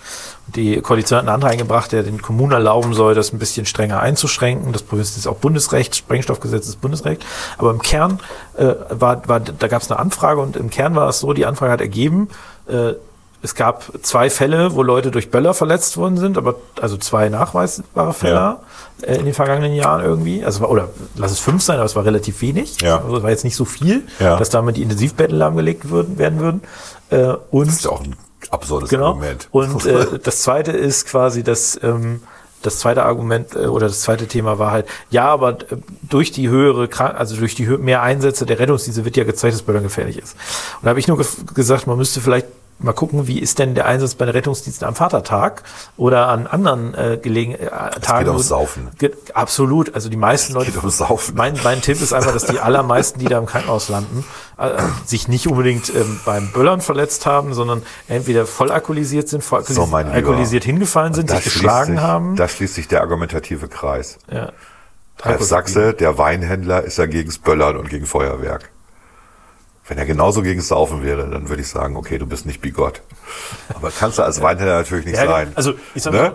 Die Koalition hat einen Antrag eingebracht, der den Kommunen erlauben soll, das ein bisschen strenger einzuschränken. Das ist ist auch Bundesrecht, Sprengstoffgesetz ist Bundesrecht. Aber im Kern äh, war, war, da gab es eine Anfrage und im Kern war es so, die Anfrage hat ergeben, äh, es gab zwei Fälle, wo Leute durch Böller verletzt worden sind, aber also zwei nachweisbare Fälle Ja. äh, in den vergangenen Jahren irgendwie. Also oder lass es fünf sein, aber es war relativ wenig. Ja. Also es war jetzt nicht so viel, Ja. dass damit die Intensivbetten lahmgelegt würden, werden würden. Äh, und Das ist ja auch ein absurdes genau. Argument. Und äh, das zweite ist quasi, dass ähm, das zweite Argument äh, oder das zweite Thema war halt, ja, aber äh, durch die höhere, Krank also durch die mehr Einsätze der Rettungsdienste wird ja gezeigt, dass Böllern gefährlich ist. Und da habe ich nur gesagt, man müsste vielleicht mal gucken, wie ist denn der Einsatz bei den Rettungsdiensten am Vatertag oder an anderen äh, gelegen äh, Tagen. ums wo- Saufen. Ge absolut. Also die meisten Leute. geht ums Saufen. Mein, mein Tipp ist einfach, dass die allermeisten, die da im Krankenhaus landen, äh, sich nicht unbedingt ähm, beim Böllern verletzt haben, sondern entweder voll alkoholisiert sind, voll So, alkoholisiert hingefallen sind, sich geschlagen sich, haben. Da schließt sich der argumentative Kreis. ja. Ralf Sachse, der Weinhändler, ist ja gegens Böllern und gegen Feuerwerk. Wenn er genauso gegen Saufen wäre, dann würde ich sagen, okay, du bist nicht bigott. Aber kannst du als Weinhändler natürlich nicht Ja, sein. also ich sag Ne? mal,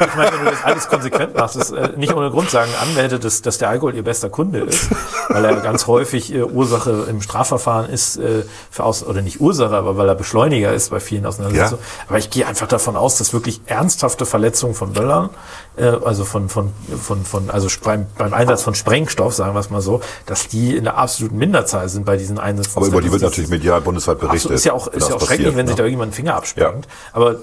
ich meine, wenn du das alles konsequent machst, ist äh, nicht ohne Grund sagen Anwälte, dass, dass der Alkohol ihr bester Kunde ist, weil er ganz häufig äh, Ursache im Strafverfahren ist, äh, für aus oder nicht Ursache, aber weil er Beschleuniger ist bei vielen Auseinandersetzungen. Aber ich gehe einfach davon aus, dass wirklich ernsthafte Verletzungen von Böllern, äh, also von, von, von, von also beim, beim Einsatz von Sprengstoff, sagen wir es mal so, dass die in der absoluten Minderzahl sind bei diesen Einsätzen. Aber über die wird natürlich medial bundesweit berichtet. Absolut, ist ja auch, ist ja auch schrecklich, passiert, wenn sich da ne? irgendjemand einen Finger absprengt. Aber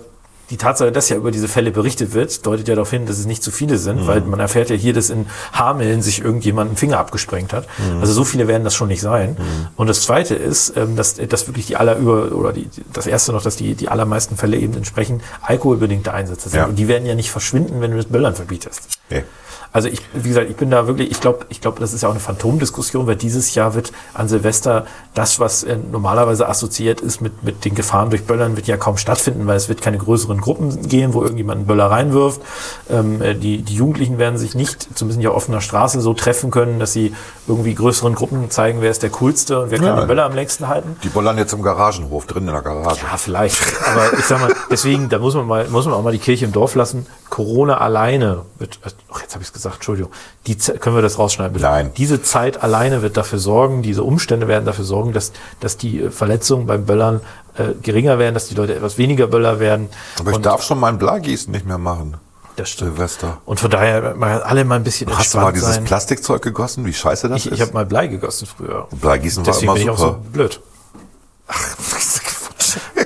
die Tatsache, dass ja über diese Fälle berichtet wird, deutet ja darauf hin, dass es nicht zu viele sind, weil Mhm. man erfährt ja hier, dass in Hameln sich irgendjemand einen Finger abgesprengt hat. Mhm. Also so viele werden das schon nicht sein. Und das Zweite ist, ähm, dass, dass wirklich die aller über oder die, das Erste noch, dass die, die allermeisten Fälle eben entsprechend alkoholbedingte Einsätze sind. Ja. Und die werden ja nicht verschwinden, wenn du das Böllern verbietest. Nee. Also ich, wie gesagt, ich bin da wirklich, ich glaube, ich glaube, das ist ja auch eine Phantomdiskussion, weil dieses Jahr wird an Silvester das, was äh, normalerweise assoziiert ist mit, mit den Gefahren durch Böllern, wird ja kaum stattfinden, weil es wird keine größeren Gruppen gehen, wo irgendjemand einen Böller reinwirft. Ähm, äh, die, die Jugendlichen werden sich nicht, zumindest nicht auf offener Straße, so treffen können, dass sie irgendwie größeren Gruppen zeigen, wer ist der coolste und wer kann Ja. den Böller am längsten halten. Die bollern jetzt im Garagenhof, drin in der Garage. Ja, vielleicht. Aber ich sag mal, deswegen, da muss man mal, muss man auch mal die Kirche im Dorf lassen. Corona alleine wird, ach, jetzt habe ich es gesagt, Entschuldigung. Die können wir das rausschneiden, bitte? Nein. Diese Zeit alleine wird dafür sorgen, diese Umstände werden dafür sorgen, dass, dass die äh, Verletzungen beim Böllern äh, geringer werden, dass die Leute etwas weniger Böller werden. Aber ich Und darf schon mein Bleigießen nicht mehr machen. das stimmt. Silvester. Und von daher mal alle mal ein bisschen Hast du mal dieses sein. Plastikzeug gegossen? Wie scheiße das Ich, ist? ich habe mal Blei gegossen früher. Bleigießen war Deswegen immer bin ich auch super. so blöd.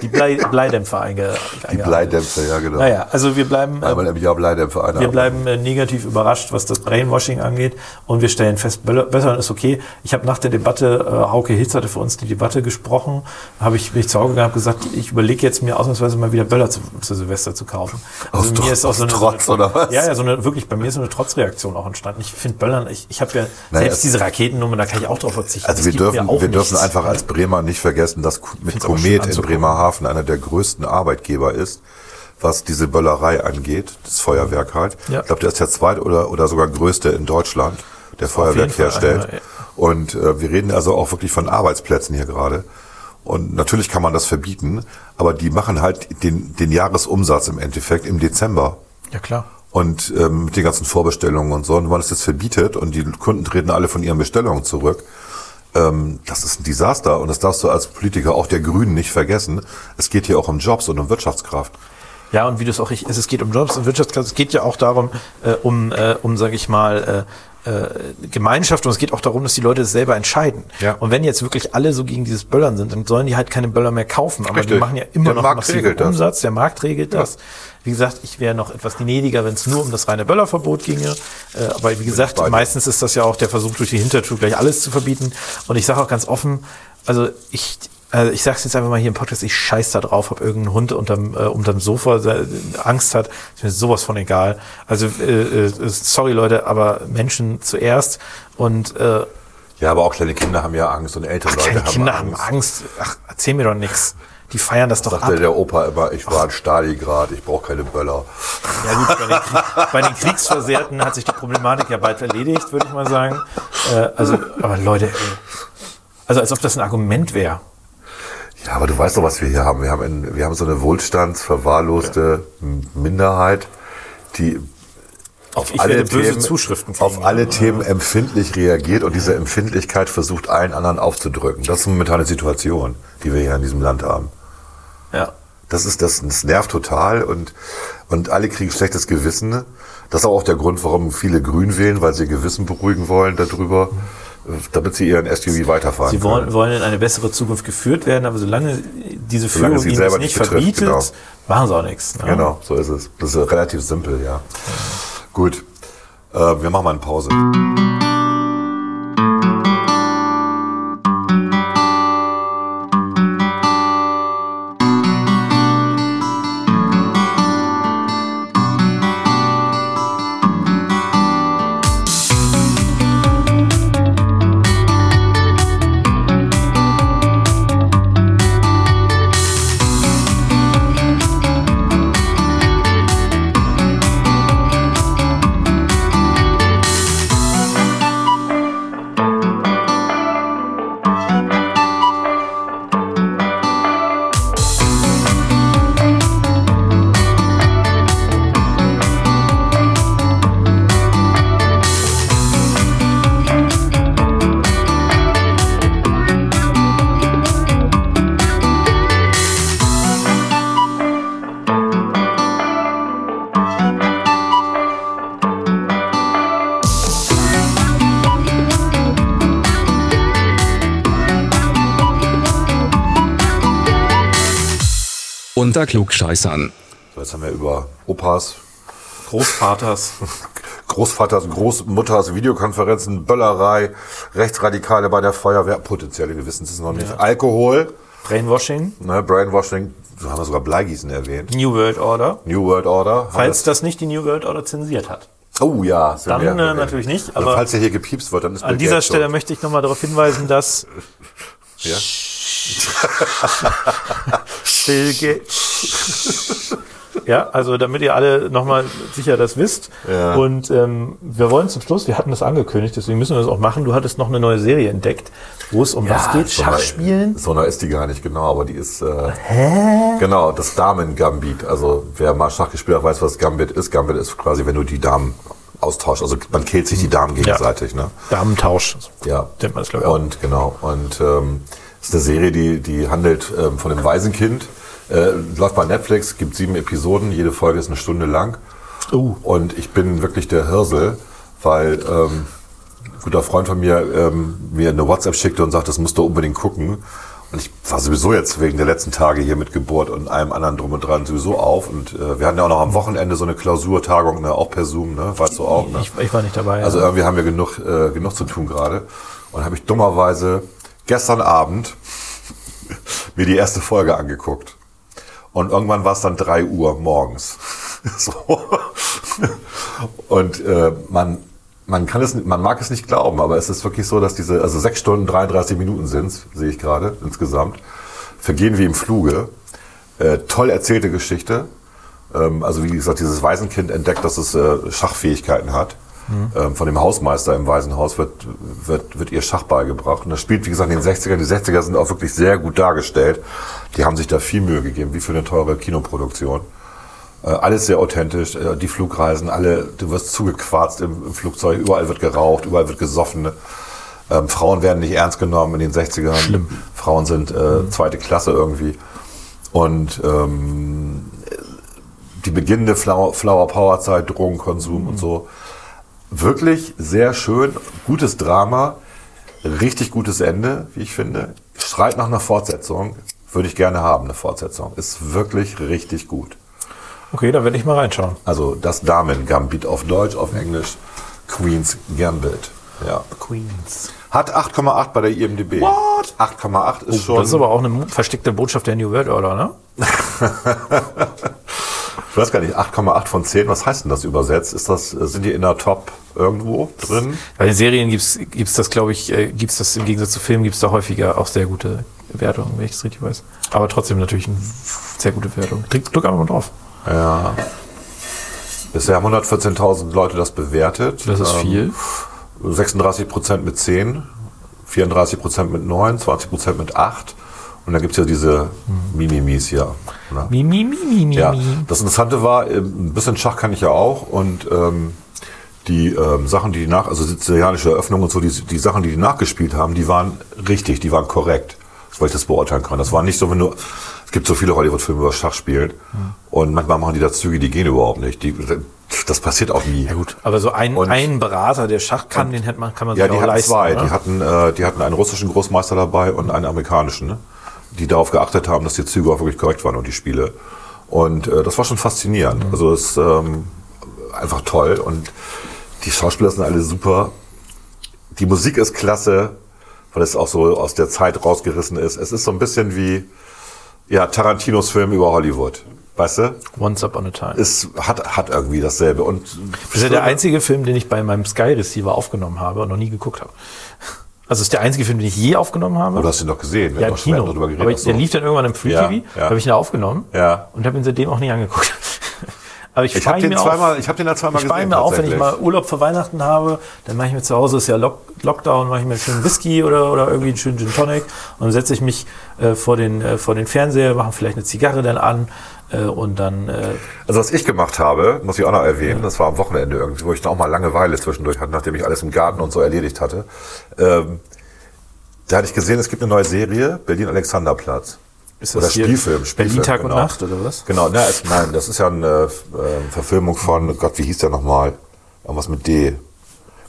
Die Blei, Bleidämpfer einge, Die eingeatmet. Bleidämpfe, ja genau. Naja, also wir bleiben Einmal im Jahr Bleidämpfe Wir einatmen. bleiben äh, negativ überrascht, was das Brainwashing angeht. Und wir stellen fest, Böller- Böllern ist okay. Ich habe nach der Debatte, äh, Hauke Hitz hatte für uns die Debatte gesprochen, habe ich, bin ich zu Hause gegangen und gesagt, ich überlege jetzt mir ausnahmsweise mal wieder Böller zu, zu Silvester zu kaufen. Also Aus Tro- aus Trotz, so eine, oder was? Ja, ja, so eine, wirklich, bei mir ist so eine Trotzreaktion auch entstanden. Ich finde Böllern, ich, ich habe ja Naja, selbst es- diese Raketennummer, da kann ich auch drauf verzichten. Also Das wir mir dürfen, auch wir dürfen einfach als Bremer nicht vergessen, dass mit Komet in anzugucken. Bremerhaven einer der größten Arbeitgeber ist, was diese Böllerei angeht, das Feuerwerk halt. Ja. Ich glaube, der ist der zweite oder, oder sogar größte in Deutschland, der Feuerwerk herstellt. einer. Und äh, wir reden also auch wirklich von Arbeitsplätzen hier gerade. Und natürlich kann man das verbieten, aber die machen halt den, den Jahresumsatz im Endeffekt im Dezember. Ja, klar. Und ähm, mit den ganzen Vorbestellungen und so. Und wenn man das jetzt verbietet und die Kunden treten alle von ihren Bestellungen zurück, ähm, das ist ein Desaster. Und das darfst du als Politiker auch der Grünen nicht vergessen. Es geht hier auch um Jobs und um Wirtschaftskraft. Ja, und wie du es auch richtig, es geht um Jobs und Wirtschaftskraft, es geht ja auch darum, äh, um, äh, um, sage ich mal, äh, äh, Gemeinschaft und es geht auch darum, dass die Leute es selber entscheiden. Ja. Und wenn jetzt wirklich alle so gegen dieses Böllern sind, dann sollen die halt keine Böller mehr kaufen. Aber die Richtig. machen ja immer Der noch Markt massiven regelt das. Umsatz, der Markt regelt das. Wie gesagt, ich wäre noch etwas gnädiger, wenn es nur um das reine Böllerverbot ginge. Äh, aber wie gesagt, meistens ist das ja auch der Versuch, durch die Hintertür gleich alles zu verbieten. Und ich sage auch ganz offen, also ich, also ich sag's jetzt einfach mal hier im Podcast, ich scheiß da drauf, ob irgendein Hund unterm, äh, unterm Sofa äh, Angst hat, ist mir sowas von egal. Also äh, äh, sorry Leute, aber Menschen zuerst und äh, Ja, aber auch kleine Kinder haben ja Angst und ältere Leute kleine haben Kinder Angst. haben Angst. Ach, erzähl mir doch nix. Die feiern das doch Sagte ab. der Opa immer, ich war in Stalingrad, ich brauche keine Böller. Ja gut, bei den, Krieg, bei den Kriegsversehrten hat sich die Problematik ja bald erledigt, würde ich mal sagen. Äh, also, aber Leute, ey. also als ob das ein Argument wäre. Ja, aber du weißt doch, was wir hier haben. Wir haben, in, wir haben so eine wohlstandsverwahrloste Minderheit, die auf Ich alle Themen, Zuschriften kriegen. auf alle Themen empfindlich reagiert und diese Empfindlichkeit versucht, allen anderen aufzudrücken. Das ist momentan eine Situation, die wir hier in diesem Land haben. Ja. Das ist das, das nervt total und und alle kriegen schlechtes Gewissen. Das ist auch der Grund, warum viele Grün wählen, weil sie ihr Gewissen beruhigen wollen darüber, damit sie ihren SUV weiterfahren Sie können. wollen, wollen in eine bessere Zukunft geführt werden, aber solange diese Solange Führung sie ihnen selber das nicht betrifft, verbietet, genau. Machen sie auch nichts. Ne? Genau, so ist es. Das ist relativ simpel, ja. Gut. Äh, wir machen mal eine Pause. Unter Klugscheißern. So, jetzt haben wir über Opas, Großvaters. Großvaters, Großmutters, Videokonferenzen, Böllerei, Rechtsradikale bei der Feuerwehr, potenzielle, wir wissen es noch nicht, Alkohol, Brainwashing. ne, Brainwashing, so haben wir sogar Bleigießen erwähnt, New World Order. New World Order. Falls das nicht die New World Order zensiert hat. oh ja, Dann wir- äh, natürlich nicht. Also, Aber falls ja hier gepiepst wird, dann ist an dieser Stelle schuld. möchte ich nochmal darauf hinweisen, dass Ja? Bill Gates. Ja, also damit ihr alle nochmal sicher das wisst. Ja. Und ähm, wir wollen zum Schluss, wir hatten das angekündigt, deswegen müssen wir das auch machen. Du hattest noch eine neue Serie entdeckt, wo es um was geht? Schachspielen? So eine ist die gar nicht, genau, aber die ist. Äh, Hä? Genau, das Damen-Gambit. Also, wer mal Schach gespielt hat, weiß, was Gambit ist. Gambit ist quasi, wenn du die Damen austauschst. Also, man killt sich die Damen gegenseitig, ne? Damentausch. Ja. Nennt man das, glaube ich. Und genau. Und ähm, es ist eine Serie, die, die handelt ähm, von einem Waisenkind. Äh, läuft bei Netflix, gibt sieben Episoden, jede Folge ist eine Stunde lang. Uh. Und ich bin wirklich der Hirsel, weil ähm, ein guter Freund von mir ähm, mir eine WhatsApp schickte und sagte, das musst du unbedingt gucken. Und ich war sowieso jetzt wegen der letzten Tage hier mit Geburt und allem anderen drum und dran sowieso auf. Und äh, wir hatten ja auch noch am Wochenende so eine Klausurtagung, ne, auch per Zoom, ne? Weißt du auch, ne? Ich, ich war nicht dabei. Also ja. irgendwie haben wir genug, äh, genug zu tun gerade. Und habe ich dummerweise gestern Abend mir die erste Folge angeguckt. Und irgendwann war es dann drei Uhr morgens. so. Und äh, man, man kann es, man mag es nicht glauben, aber es ist wirklich so, dass diese, also sechs Stunden 33 Minuten sind, sehe ich gerade insgesamt, vergehen wie im Fluge. Äh, toll erzählte Geschichte. Ähm, also wie gesagt, dieses Waisenkind entdeckt, dass es äh, Schachfähigkeiten hat. Ähm, von dem Hausmeister im Waisenhaus wird, wird, wird ihr Schach beigebracht. Und das spielt, wie gesagt, in den 60ern. Die 60er sind auch wirklich sehr gut dargestellt. Die haben sich da viel Mühe gegeben, wie für eine teure Kinoproduktion. Äh, alles sehr authentisch. Äh, die Flugreisen, alle, du wirst zugequarzt im, Flugzeug, überall wird geraucht, überall wird gesoffen. Ähm, Frauen werden nicht ernst genommen in den 60ern. Schlimm. Frauen sind äh, zweite Klasse irgendwie. Und ähm, die beginnende Flower, Flower Power Zeit, Drogenkonsum und so. Wirklich sehr schön, gutes Drama, richtig gutes Ende, wie ich finde. Schreit nach einer Fortsetzung. Würde ich gerne haben, eine Fortsetzung. Ist wirklich richtig gut. Okay, da werde ich mal reinschauen. Also das Damen-Gambit auf Deutsch, auf Englisch Queen's Gambit. Ja. Queens. Hat 8,8 bei der IMDb. What? 8,8 ist schon. Oh, Das ist aber auch eine versteckte Botschaft der New World Order, ne? ich weiß gar nicht, 8,8 von 10. Was heißt denn das übersetzt? Ist das, äh, sind die in der Top irgendwo drin? Bei den Serien gibt's gibt's das, glaube ich, äh, gibt's das im Gegensatz zu Filmen, gibt's da häufiger auch sehr gute Wertungen, wenn ich es richtig weiß. Aber trotzdem natürlich eine sehr gute Wertung. Drück, drück einfach mal drauf. Ja. Bisher haben 114.000 Leute das bewertet. Das ist Ähm, viel. 36 Prozent mit 10, 34 Prozent mit 9, 20 Prozent mit 8. Und dann gibt's ja diese Mimimis hier. Ne? Ja, das Interessante war, ähm, ein bisschen Schach kann ich ja auch und ähm, die ähm, Sachen, die die nach, also sizilianische Eröffnung und so, die, die Sachen, die die nachgespielt haben, die waren richtig, die waren korrekt, weil ich das beurteilen kann. Das war nicht so, wenn du, es gibt so viele Hollywood-Filme über Schach spielen und manchmal machen die da Züge, die gehen überhaupt nicht. Die, das passiert auch nie. Ja gut, aber so ein, Und- ein Berater, der Schach kann, den hätte man, kann man Ja, die auch hatten leisten. zwei. oder? Die hatten, äh, die hatten einen russischen Großmeister dabei und einen amerikanischen, ne? Die darauf geachtet haben, dass die Züge auch wirklich korrekt waren und die Spiele. Und äh, das war schon faszinierend. Also es ist ähm, einfach toll und die Schauspieler sind alle super. Die Musik ist klasse, weil es auch so aus der Zeit rausgerissen ist. Es ist so ein bisschen wie ja, Tarantinos Film über Hollywood. Weißt du? Once Upon a Time. Es hat, hat irgendwie dasselbe. Und Das ist ja der einzige Film, den ich bei meinem Sky Receiver aufgenommen habe und noch nie geguckt habe. Also ist der einzige Film, den ich je aufgenommen habe. Oh, du hast ihn doch gesehen. Wir ja, im Kino. darüber geredet. Aber ich, der lief dann irgendwann im Free Ja, TV. ja. habe ich ihn da aufgenommen. Ja. Und habe ihn seitdem auch nicht angeguckt. Aber ich, Ich habe ihn den mir zweimal, auf. ich habe den da zweimal Ich gesehen. mir auf, wenn ich mal Urlaub für Weihnachten habe, dann mache ich mir zu Hause, ist ja Lock Lockdown, mache ich mir schön Whisky oder, oder irgendwie einen schönen Gin Tonic und dann setze ich mich äh, vor, den, äh, vor den Fernseher, mache vielleicht eine Zigarre dann an und dann äh, Also was ich gemacht habe, muss ich auch noch erwähnen, das war am Wochenende irgendwie, wo ich dann auch mal Langeweile zwischendurch hatte, nachdem ich alles im Garten und so erledigt hatte. Ähm, da hatte ich gesehen, es gibt eine neue Serie, Berlin Alexanderplatz. ist Oder das hier Spielfilm, Berlin Spielfilm, Tag und genau. Nacht oder was? Genau, na, es, nein, das ist ja eine äh, Verfilmung von, oh Gott, wie hieß der nochmal? Irgendwas mit D.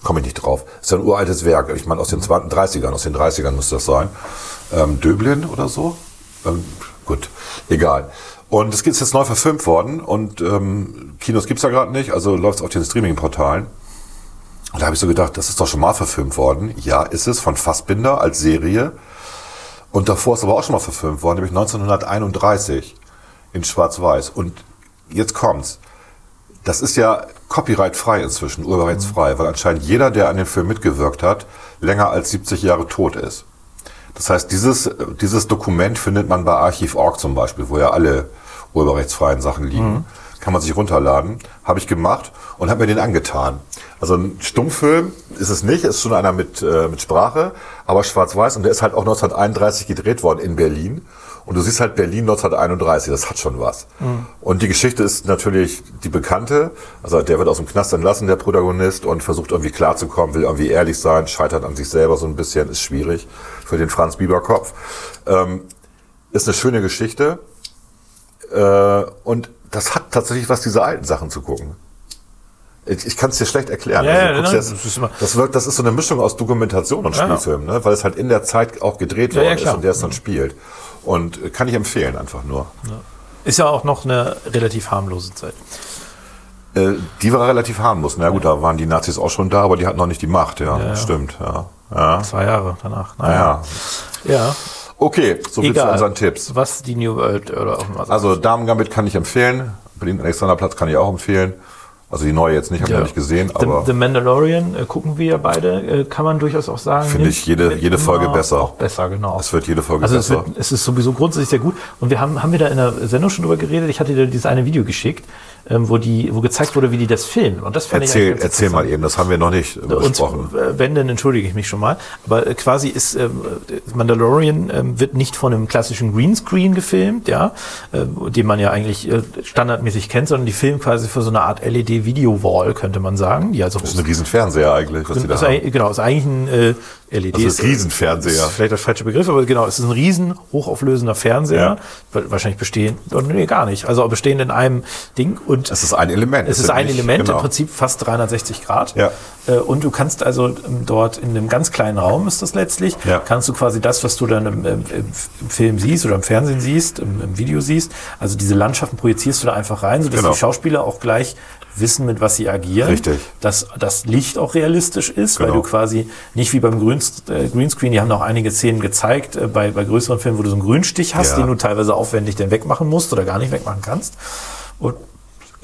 Komme ich nicht drauf. Ist ja ein uraltes Werk. Ich meine, aus den 20, 30ern, aus den 30ern müsste das sein. Ähm, Döblin oder so? Ähm, gut, egal. Und es ist jetzt neu verfilmt worden und ähm, Kinos gibt's ja gerade nicht, also läuft's auf den Streaming-Portalen. Und da habe ich so gedacht, das ist doch schon mal verfilmt worden. Ja, ist es, von Fassbinder als Serie. Und davor ist aber auch schon mal verfilmt worden, nämlich 1931 in Schwarz-Weiß. Und jetzt kommt's. Das ist ja copyrightfrei inzwischen, urheberrechtsfrei, weil anscheinend jeder, der an dem Film mitgewirkt hat, länger als 70 Jahre tot ist. Das heißt, dieses, dieses Dokument findet man bei Archiv.org zum Beispiel, wo ja alle urheberrechtsfreien Sachen liegen. Kann man sich runterladen. Habe ich gemacht und habe mir den angetan. Also ein Stummfilm ist es nicht, ist schon einer mit, äh, mit Sprache, aber schwarz-weiß und der ist halt auch 1931 gedreht worden in Berlin. Und du siehst halt Berlin 1931, das hat schon was. Und die Geschichte ist natürlich die bekannte. Also der wird aus dem Knast entlassen, der Protagonist, und versucht irgendwie klarzukommen, will irgendwie ehrlich sein, scheitert an sich selber so ein bisschen, ist schwierig für den Franz Bieberkopf. Ähm, ist eine schöne Geschichte. Äh, und das hat tatsächlich was, diese alten Sachen zu gucken. Ich, ich kann es dir schlecht erklären. Ja, Also, ja, jetzt- das ist das, wirkt, das ist so eine Mischung aus Dokumentation und Ja. Spielfilm, ne? weil es halt in der Zeit auch gedreht worden ist und der es dann spielt. Und äh, kann ich empfehlen einfach nur. Ist ja auch noch eine relativ harmlose Zeit. Äh, die war relativ harmlos. Na gut, da waren die Nazis auch schon da, aber die hatten noch nicht die Macht. Ja, stimmt. Ja. Zwei Jahre danach. ja. ja. Okay, so viel zu Egal. unseren Tipps. Was die New World oder auch was. Also Damen Gambit kann ich empfehlen. Berlin Alexanderplatz kann ich auch empfehlen. Also die neue jetzt nicht, habe ich Ja. noch nicht gesehen, The, aber The Mandalorian äh, gucken wir ja beide, äh, kann man durchaus auch sagen. Finde ich jede- wird jede Folge besser. Auch besser, genau. es wird jede Folge also es, besser. wird, es ist sowieso grundsätzlich sehr gut. Und wir haben, haben wir da in der Sendung schon drüber geredet. Ich hatte dir dieses eine Video geschickt, ähm, wo die, wo gezeigt wurde, wie die das filmen. Und das fand ich Erzähl, ganz erzähl mal eben, das haben wir noch nicht Und besprochen. äh, wenn, dann entschuldige ich mich schon mal. Aber äh, quasi ist ähm, äh, Mandalorian ähm, wird nicht von einem klassischen Greenscreen gefilmt, ja, äh, den man ja eigentlich äh, standardmäßig kennt, sondern die filmen quasi für so eine Art LED-Video-Wall, könnte man sagen. Die also Das ist ein Riesenfernseher eigentlich, was die da ist haben. genau, ist eigentlich ein äh, LED. Das ist Riesenfernseher. Ist vielleicht der falsche Begriff, aber genau, es ist ein riesen hochauflösender Fernseher. Ja. Wa- Wahrscheinlich bestehen, oh, nee, gar nicht. Also bestehen in einem Ding und Es ist ein Element. es ist ein nicht- Element, genau. im Prinzip fast 360 Grad. Ja. Äh, Und du kannst also ähm, dort in einem ganz kleinen Raum ist das letztlich, Ja. kannst du quasi das, was du dann im, im, im Film siehst oder im Fernsehen siehst, im, im Video siehst, also diese Landschaften projizierst du da einfach rein, sodass Genau. die Schauspieler auch gleich wissen, mit was sie agieren. Richtig. Dass das Licht auch realistisch ist, weil Genau. du quasi nicht wie beim Grün, äh, Greenscreen, die haben noch einige Szenen gezeigt, äh, bei, bei größeren Filmen, wo du so einen Grünstich hast, Ja. den du teilweise aufwendig dann wegmachen musst oder gar nicht wegmachen kannst. Und,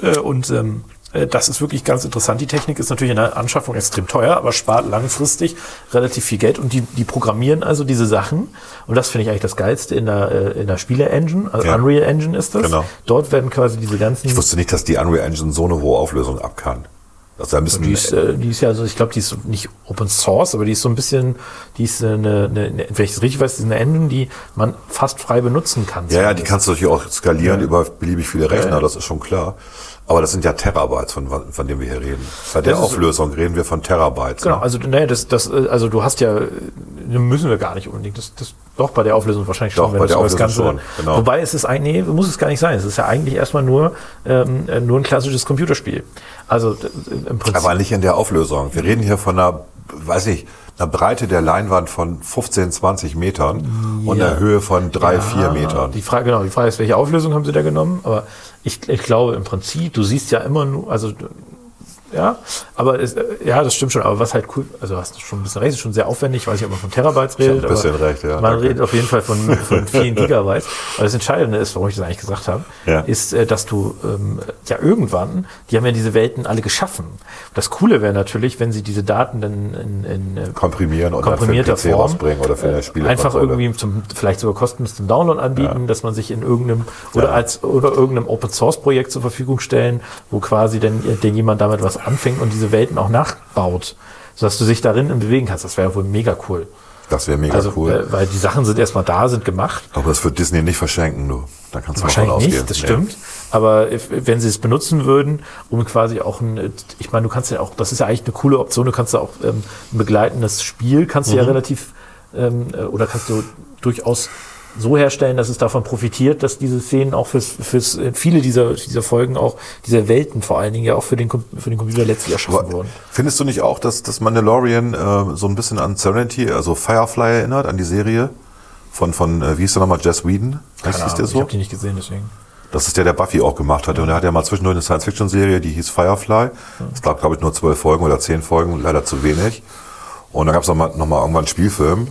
äh, und ähm, äh, das ist wirklich ganz interessant. Die Technik ist natürlich in der Anschaffung extrem teuer, aber spart langfristig relativ viel Geld und die, die programmieren also diese Sachen. Und das finde ich eigentlich das Geilste in der, äh, in der Spiele-Engine, also Ja. Unreal Engine ist das. Genau. Dort werden quasi diese ganzen. Ich wusste nicht, dass die Unreal Engine so eine hohe Auflösung ab kann. Also da müssen Die ist, äh, die ist ja, also ich glaube, die ist nicht Open Source, aber die ist so ein bisschen, die ist eine, eine, eine wenn ich es richtig weiß, ist eine Engine, die man fast frei benutzen kann. ja, ja, die kannst du natürlich auch skalieren über beliebig viele Rechner, das ist schon klar. Aber das sind ja Terabytes, von, von denen wir hier reden. Bei der Auflösung reden wir von Terabytes. Genau, ne? also nee, das, das, also du hast ja müssen wir gar nicht unbedingt. Das, das doch bei der Auflösung wahrscheinlich schon. Doch, wenn bei das der über das Auflösung Ganze- schon, genau. Wobei es ist eigentlich, nee, muss es gar nicht sein. Es ist ja eigentlich erstmal nur, ähm, äh, nur ein klassisches Computerspiel. Also im Prinzip. Aber nicht in der Auflösung. Wir reden hier von einer, weiß ich, einer Breite der Leinwand von 15, 20 Metern und einer Höhe von 3, 4 Metern. Die Frage, genau, die Frage ist, welche Auflösung haben sie da genommen? Aber ich, ich glaube im Prinzip, du siehst ja immer nur, also ja, aber es, äh, ja, das stimmt schon. Aber was halt cool, also hast du schon ein bisschen recht, ist schon sehr aufwendig. Ich weiß nicht, ob man von Terabytes redet. ein bisschen recht, ja, Man danke. redet auf jeden Fall von, von vielen Gigabytes. Aber das Entscheidende ist, warum ich das eigentlich gesagt habe, Ja. ist, äh, dass du ähm, ja irgendwann, die haben ja diese Welten alle geschaffen. Das Coole wäre natürlich, wenn sie diese Daten dann in, in äh, Komprimieren und komprimierter für den PC Form rausbringen oder für eine Spielekonsole. einfach irgendwie zum vielleicht sogar kostenlos zum Download anbieten, dass man sich in irgendeinem oder Ja. als oder irgendeinem Open Source Projekt zur Verfügung stellen, wo quasi denn, denn jemand damit was anfängt und diese Welten auch nachbaut, sodass du dich darin bewegen kannst. Das wäre wohl mega cool. Das wäre mega Also cool. äh, weil die Sachen sind erstmal da, sind gemacht. Aber das wird Disney nicht verschenken, du. Da kannst du mal Wahrscheinlich ausgehen. nicht, das Nee. stimmt. Aber wenn sie es benutzen würden, um quasi auch ein, ich meine, du kannst ja auch, das ist ja eigentlich eine coole Option, du kannst ja auch ähm, ein begleitendes Spiel, kannst du Mhm. ja relativ, ähm, äh, oder kannst du durchaus so herstellen, dass es davon profitiert, dass diese Szenen auch fürs, fürs äh, viele dieser, dieser Folgen auch, dieser Welten vor allen Dingen ja auch für den, für den Computer letztlich erschaffen Aber wurden. Findest du nicht auch, dass das Mandalorian äh, so ein bisschen an Serenity, also Firefly erinnert, an die Serie von, von äh, wie hieß der nochmal, Jess Whedon? Heißt Keine der Ahnung, Ich so? habe die nicht gesehen, deswegen. Das ist der, der Buffy auch gemacht hatte. Und er hat ja mal zwischendurch eine Science-Fiction-Serie, die hieß Firefly. Es gab, glaube ich, nur zwölf Folgen oder zehn Folgen, leider zu wenig. Und dann gab es nochmal noch mal irgendwann einen Spielfilm,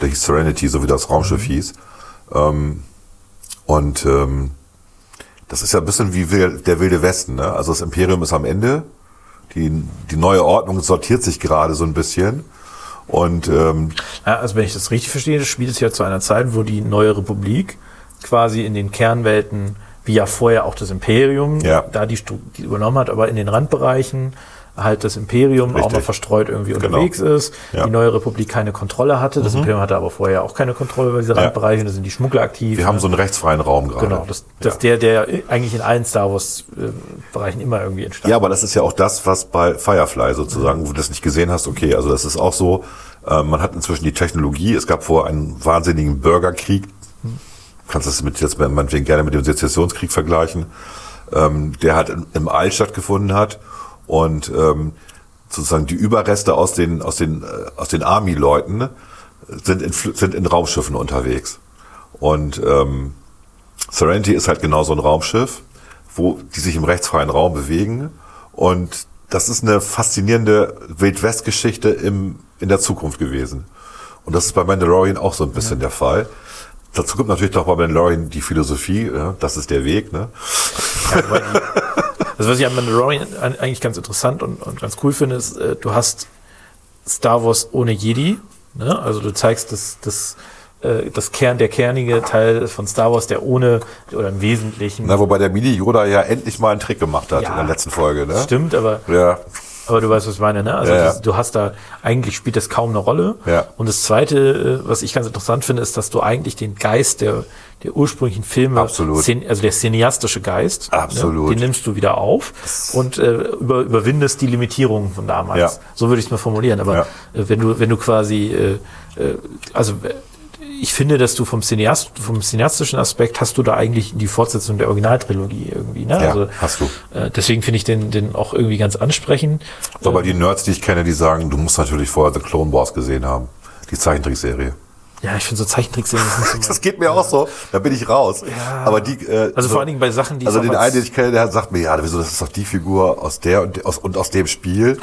der hieß Serenity, so wie das Raumschiff hieß. Ähm, und ähm, das ist ja ein bisschen wie der wilde Westen. Ne? Also das Imperium ist am Ende. Die, die neue Ordnung sortiert sich gerade so ein bisschen. Und ähm, Ja, also wenn ich das richtig verstehe, spielt es ja zu einer Zeit, wo die neue Republik quasi in den Kernwelten, wie ja vorher auch das Imperium, Ja. da die, die übernommen hat, aber in den Randbereichen halt das Imperium auch Richtig. noch verstreut irgendwie Genau. unterwegs ist, Ja. Mhm. die neue Republik keine Kontrolle hatte, das Imperium hatte aber vorher auch keine Kontrolle über diese Ja. Randbereiche, da sind die Schmuggler aktiv. wir haben so einen rechtsfreien Raum gerade. Genau, das, das ja. der, der eigentlich in allen Star Wars äh, Bereichen immer irgendwie entstand. Ja, aber das ist ja auch das, was bei Firefly sozusagen, wo du das nicht gesehen hast, okay, also das ist auch so, äh, man hat inzwischen die Technologie, es gab vor einen wahnsinnigen Bürgerkrieg, kannst das mit jetzt meinetwegen gerne mit dem Sezessionskrieg vergleichen, ähm, der halt im All stattgefunden hat und ähm, sozusagen die Überreste aus den aus den äh, aus den Army-Leuten sind in, sind in Raumschiffen unterwegs und ähm, Serenity ist halt genau so ein Raumschiff, wo die sich im rechtsfreien Raum bewegen. Und das ist eine faszinierende Wildwest-Geschichte im, in der Zukunft gewesen. Und das ist bei Mandalorian auch so ein bisschen der Fall. Dazu kommt natürlich noch bei Mandalorian die Philosophie, ja, das ist der Weg. Ne? Ja, also was ich an Mandalorian an- eigentlich ganz interessant und, und ganz cool finde, ist, äh, du hast Star Wars ohne Jedi. Ne? Also du zeigst das, das, äh, das Kern, der kernige Teil von Star Wars, der ohne oder im Wesentlichen. Na, wobei der Mini Yoda ja endlich mal einen Trick gemacht hat Ja. in der letzten Folge. Ne? Stimmt, aber, Ja, aber du weißt, was ich meine, ne? Also Ja, ja. du hast da, eigentlich spielt das kaum eine Rolle. Ja. Und das zweite, äh, was ich ganz interessant finde, ist, dass du eigentlich den Geist der, der ursprünglichen Filme, Absolut. also der cineastische Geist, Absolut. Ne, den nimmst du wieder auf und äh, über, überwindest die Limitierungen von damals. Ja. So würde ich es mal formulieren. Aber Ja. äh, wenn du, wenn du quasi, äh, äh, also ich finde, dass du vom, Cineast, vom cineastischen Aspekt hast du da eigentlich die Fortsetzung der Originaltrilogie irgendwie. Ne? Ja, hast du. Äh, deswegen finde ich den, den auch irgendwie ganz ansprechend. aber die Nerds, die ich kenne, die sagen, du musst natürlich vorher The Clone Wars gesehen haben. Die Zeichentrickserie. Ja, ich finde so Zeichentrickserien mein- Das geht mir auch so. Da bin ich raus. Aber die, äh, Also so- vor allen Dingen bei Sachen, die Also den einen, den ich kenne, der sagt mir, ja, wieso, das ist doch die Figur aus der und aus, und aus dem Spiel.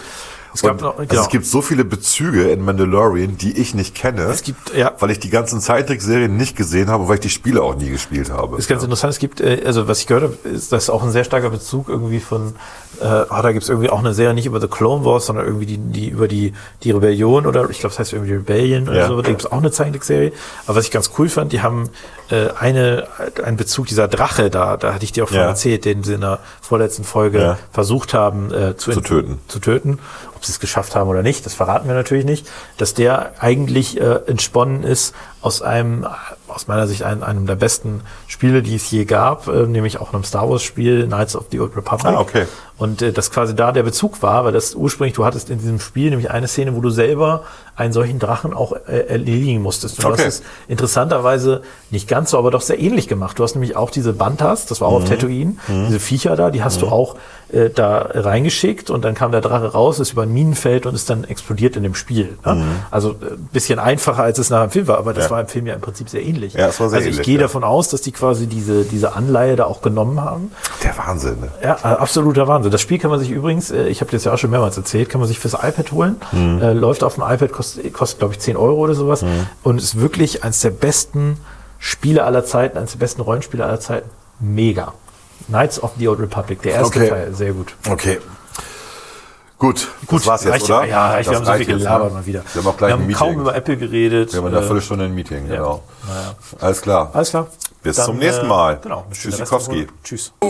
Es gab noch- also genau. es gibt so viele Bezüge in Mandalorian, die ich nicht kenne. Es gibt- ja. Weil ich die ganzen Zeichentrickserien nicht gesehen habe weil ich die Spiele auch nie gespielt habe. ist ganz interessant. Es gibt, äh, also was ich gehört habe, ist das auch ein sehr starker Bezug irgendwie von, äh, oh, da gibt es irgendwie auch eine Serie nicht über The Clone Wars, sondern irgendwie die, die über die, die Rebellion oder ich glaube, es heißt irgendwie Rebellion oder Ja. so. Da gibt es auch eine Zeichentrickserie. Aber was ich ganz cool fand, die haben äh, eine, einen Bezug dieser Drache da, da hatte ich dir auch von Ja. erzählt, den sie in der vorletzten Folge Ja. versucht haben äh, zu, Zu töten. zu töten. Ob sie es geschafft haben oder nicht, das verraten wir natürlich nicht. Dass der eigentlich äh, entsponnen ist aus einem, aus meiner Sicht, einem, einem der besten Spiele, die es je gab, äh, nämlich auch einem Star Wars Spiel, Knights of the Old Republic. Ah, okay. Und äh, das quasi da der Bezug war, weil das ursprünglich, du hattest in diesem Spiel nämlich eine Szene, wo du selber einen solchen Drachen auch äh, erledigen musstest. Und Okay. du hast es interessanterweise nicht ganz so, aber doch sehr ähnlich gemacht. Du hast nämlich auch diese Bantas, das war auch auf Tatooine, diese Viecher da, die hast du auch äh, da reingeschickt und dann kam der Drache raus, ist über ein Minenfeld und ist dann explodiert in dem Spiel. Ne? Also ein bisschen einfacher, als es nachher im Film war, aber das Ja. war im Film ja im Prinzip sehr ähnlich. Ja, es war sehr also ich ähnlich, gehe ja. davon aus, dass die quasi diese, diese Anleihe da auch genommen haben. Der Wahnsinn. Ne? Ja, äh, absoluter Wahnsinn. Das Spiel kann man sich übrigens, äh, ich habe das ja auch schon mehrmals erzählt, kann man sich fürs iPad holen. Mhm. Äh, läuft auf dem iPad, kostet, kostet glaube ich 10 Euro oder sowas. Und ist wirklich eines der besten Spiele aller Zeiten, eines der besten Rollenspiele aller Zeiten. Mega. Knights of the Old Republic, der erste Okay. Teil, sehr gut. Okay. Gut, das war's jetzt, reicht, oder? Ja, reicht, wir haben so viel reicht jetzt, gelabert ne? mal wieder. Wir haben auch gleich ein Meeting. kaum über Apple geredet. Wir haben in einer Äh, Viertelstunde ein Meeting, ja. genau. Naja. Alles klar. Alles klar. Bis Dann, zum nächsten äh, Mal. Genau. eine Tschüssikowski. Tschüss. Na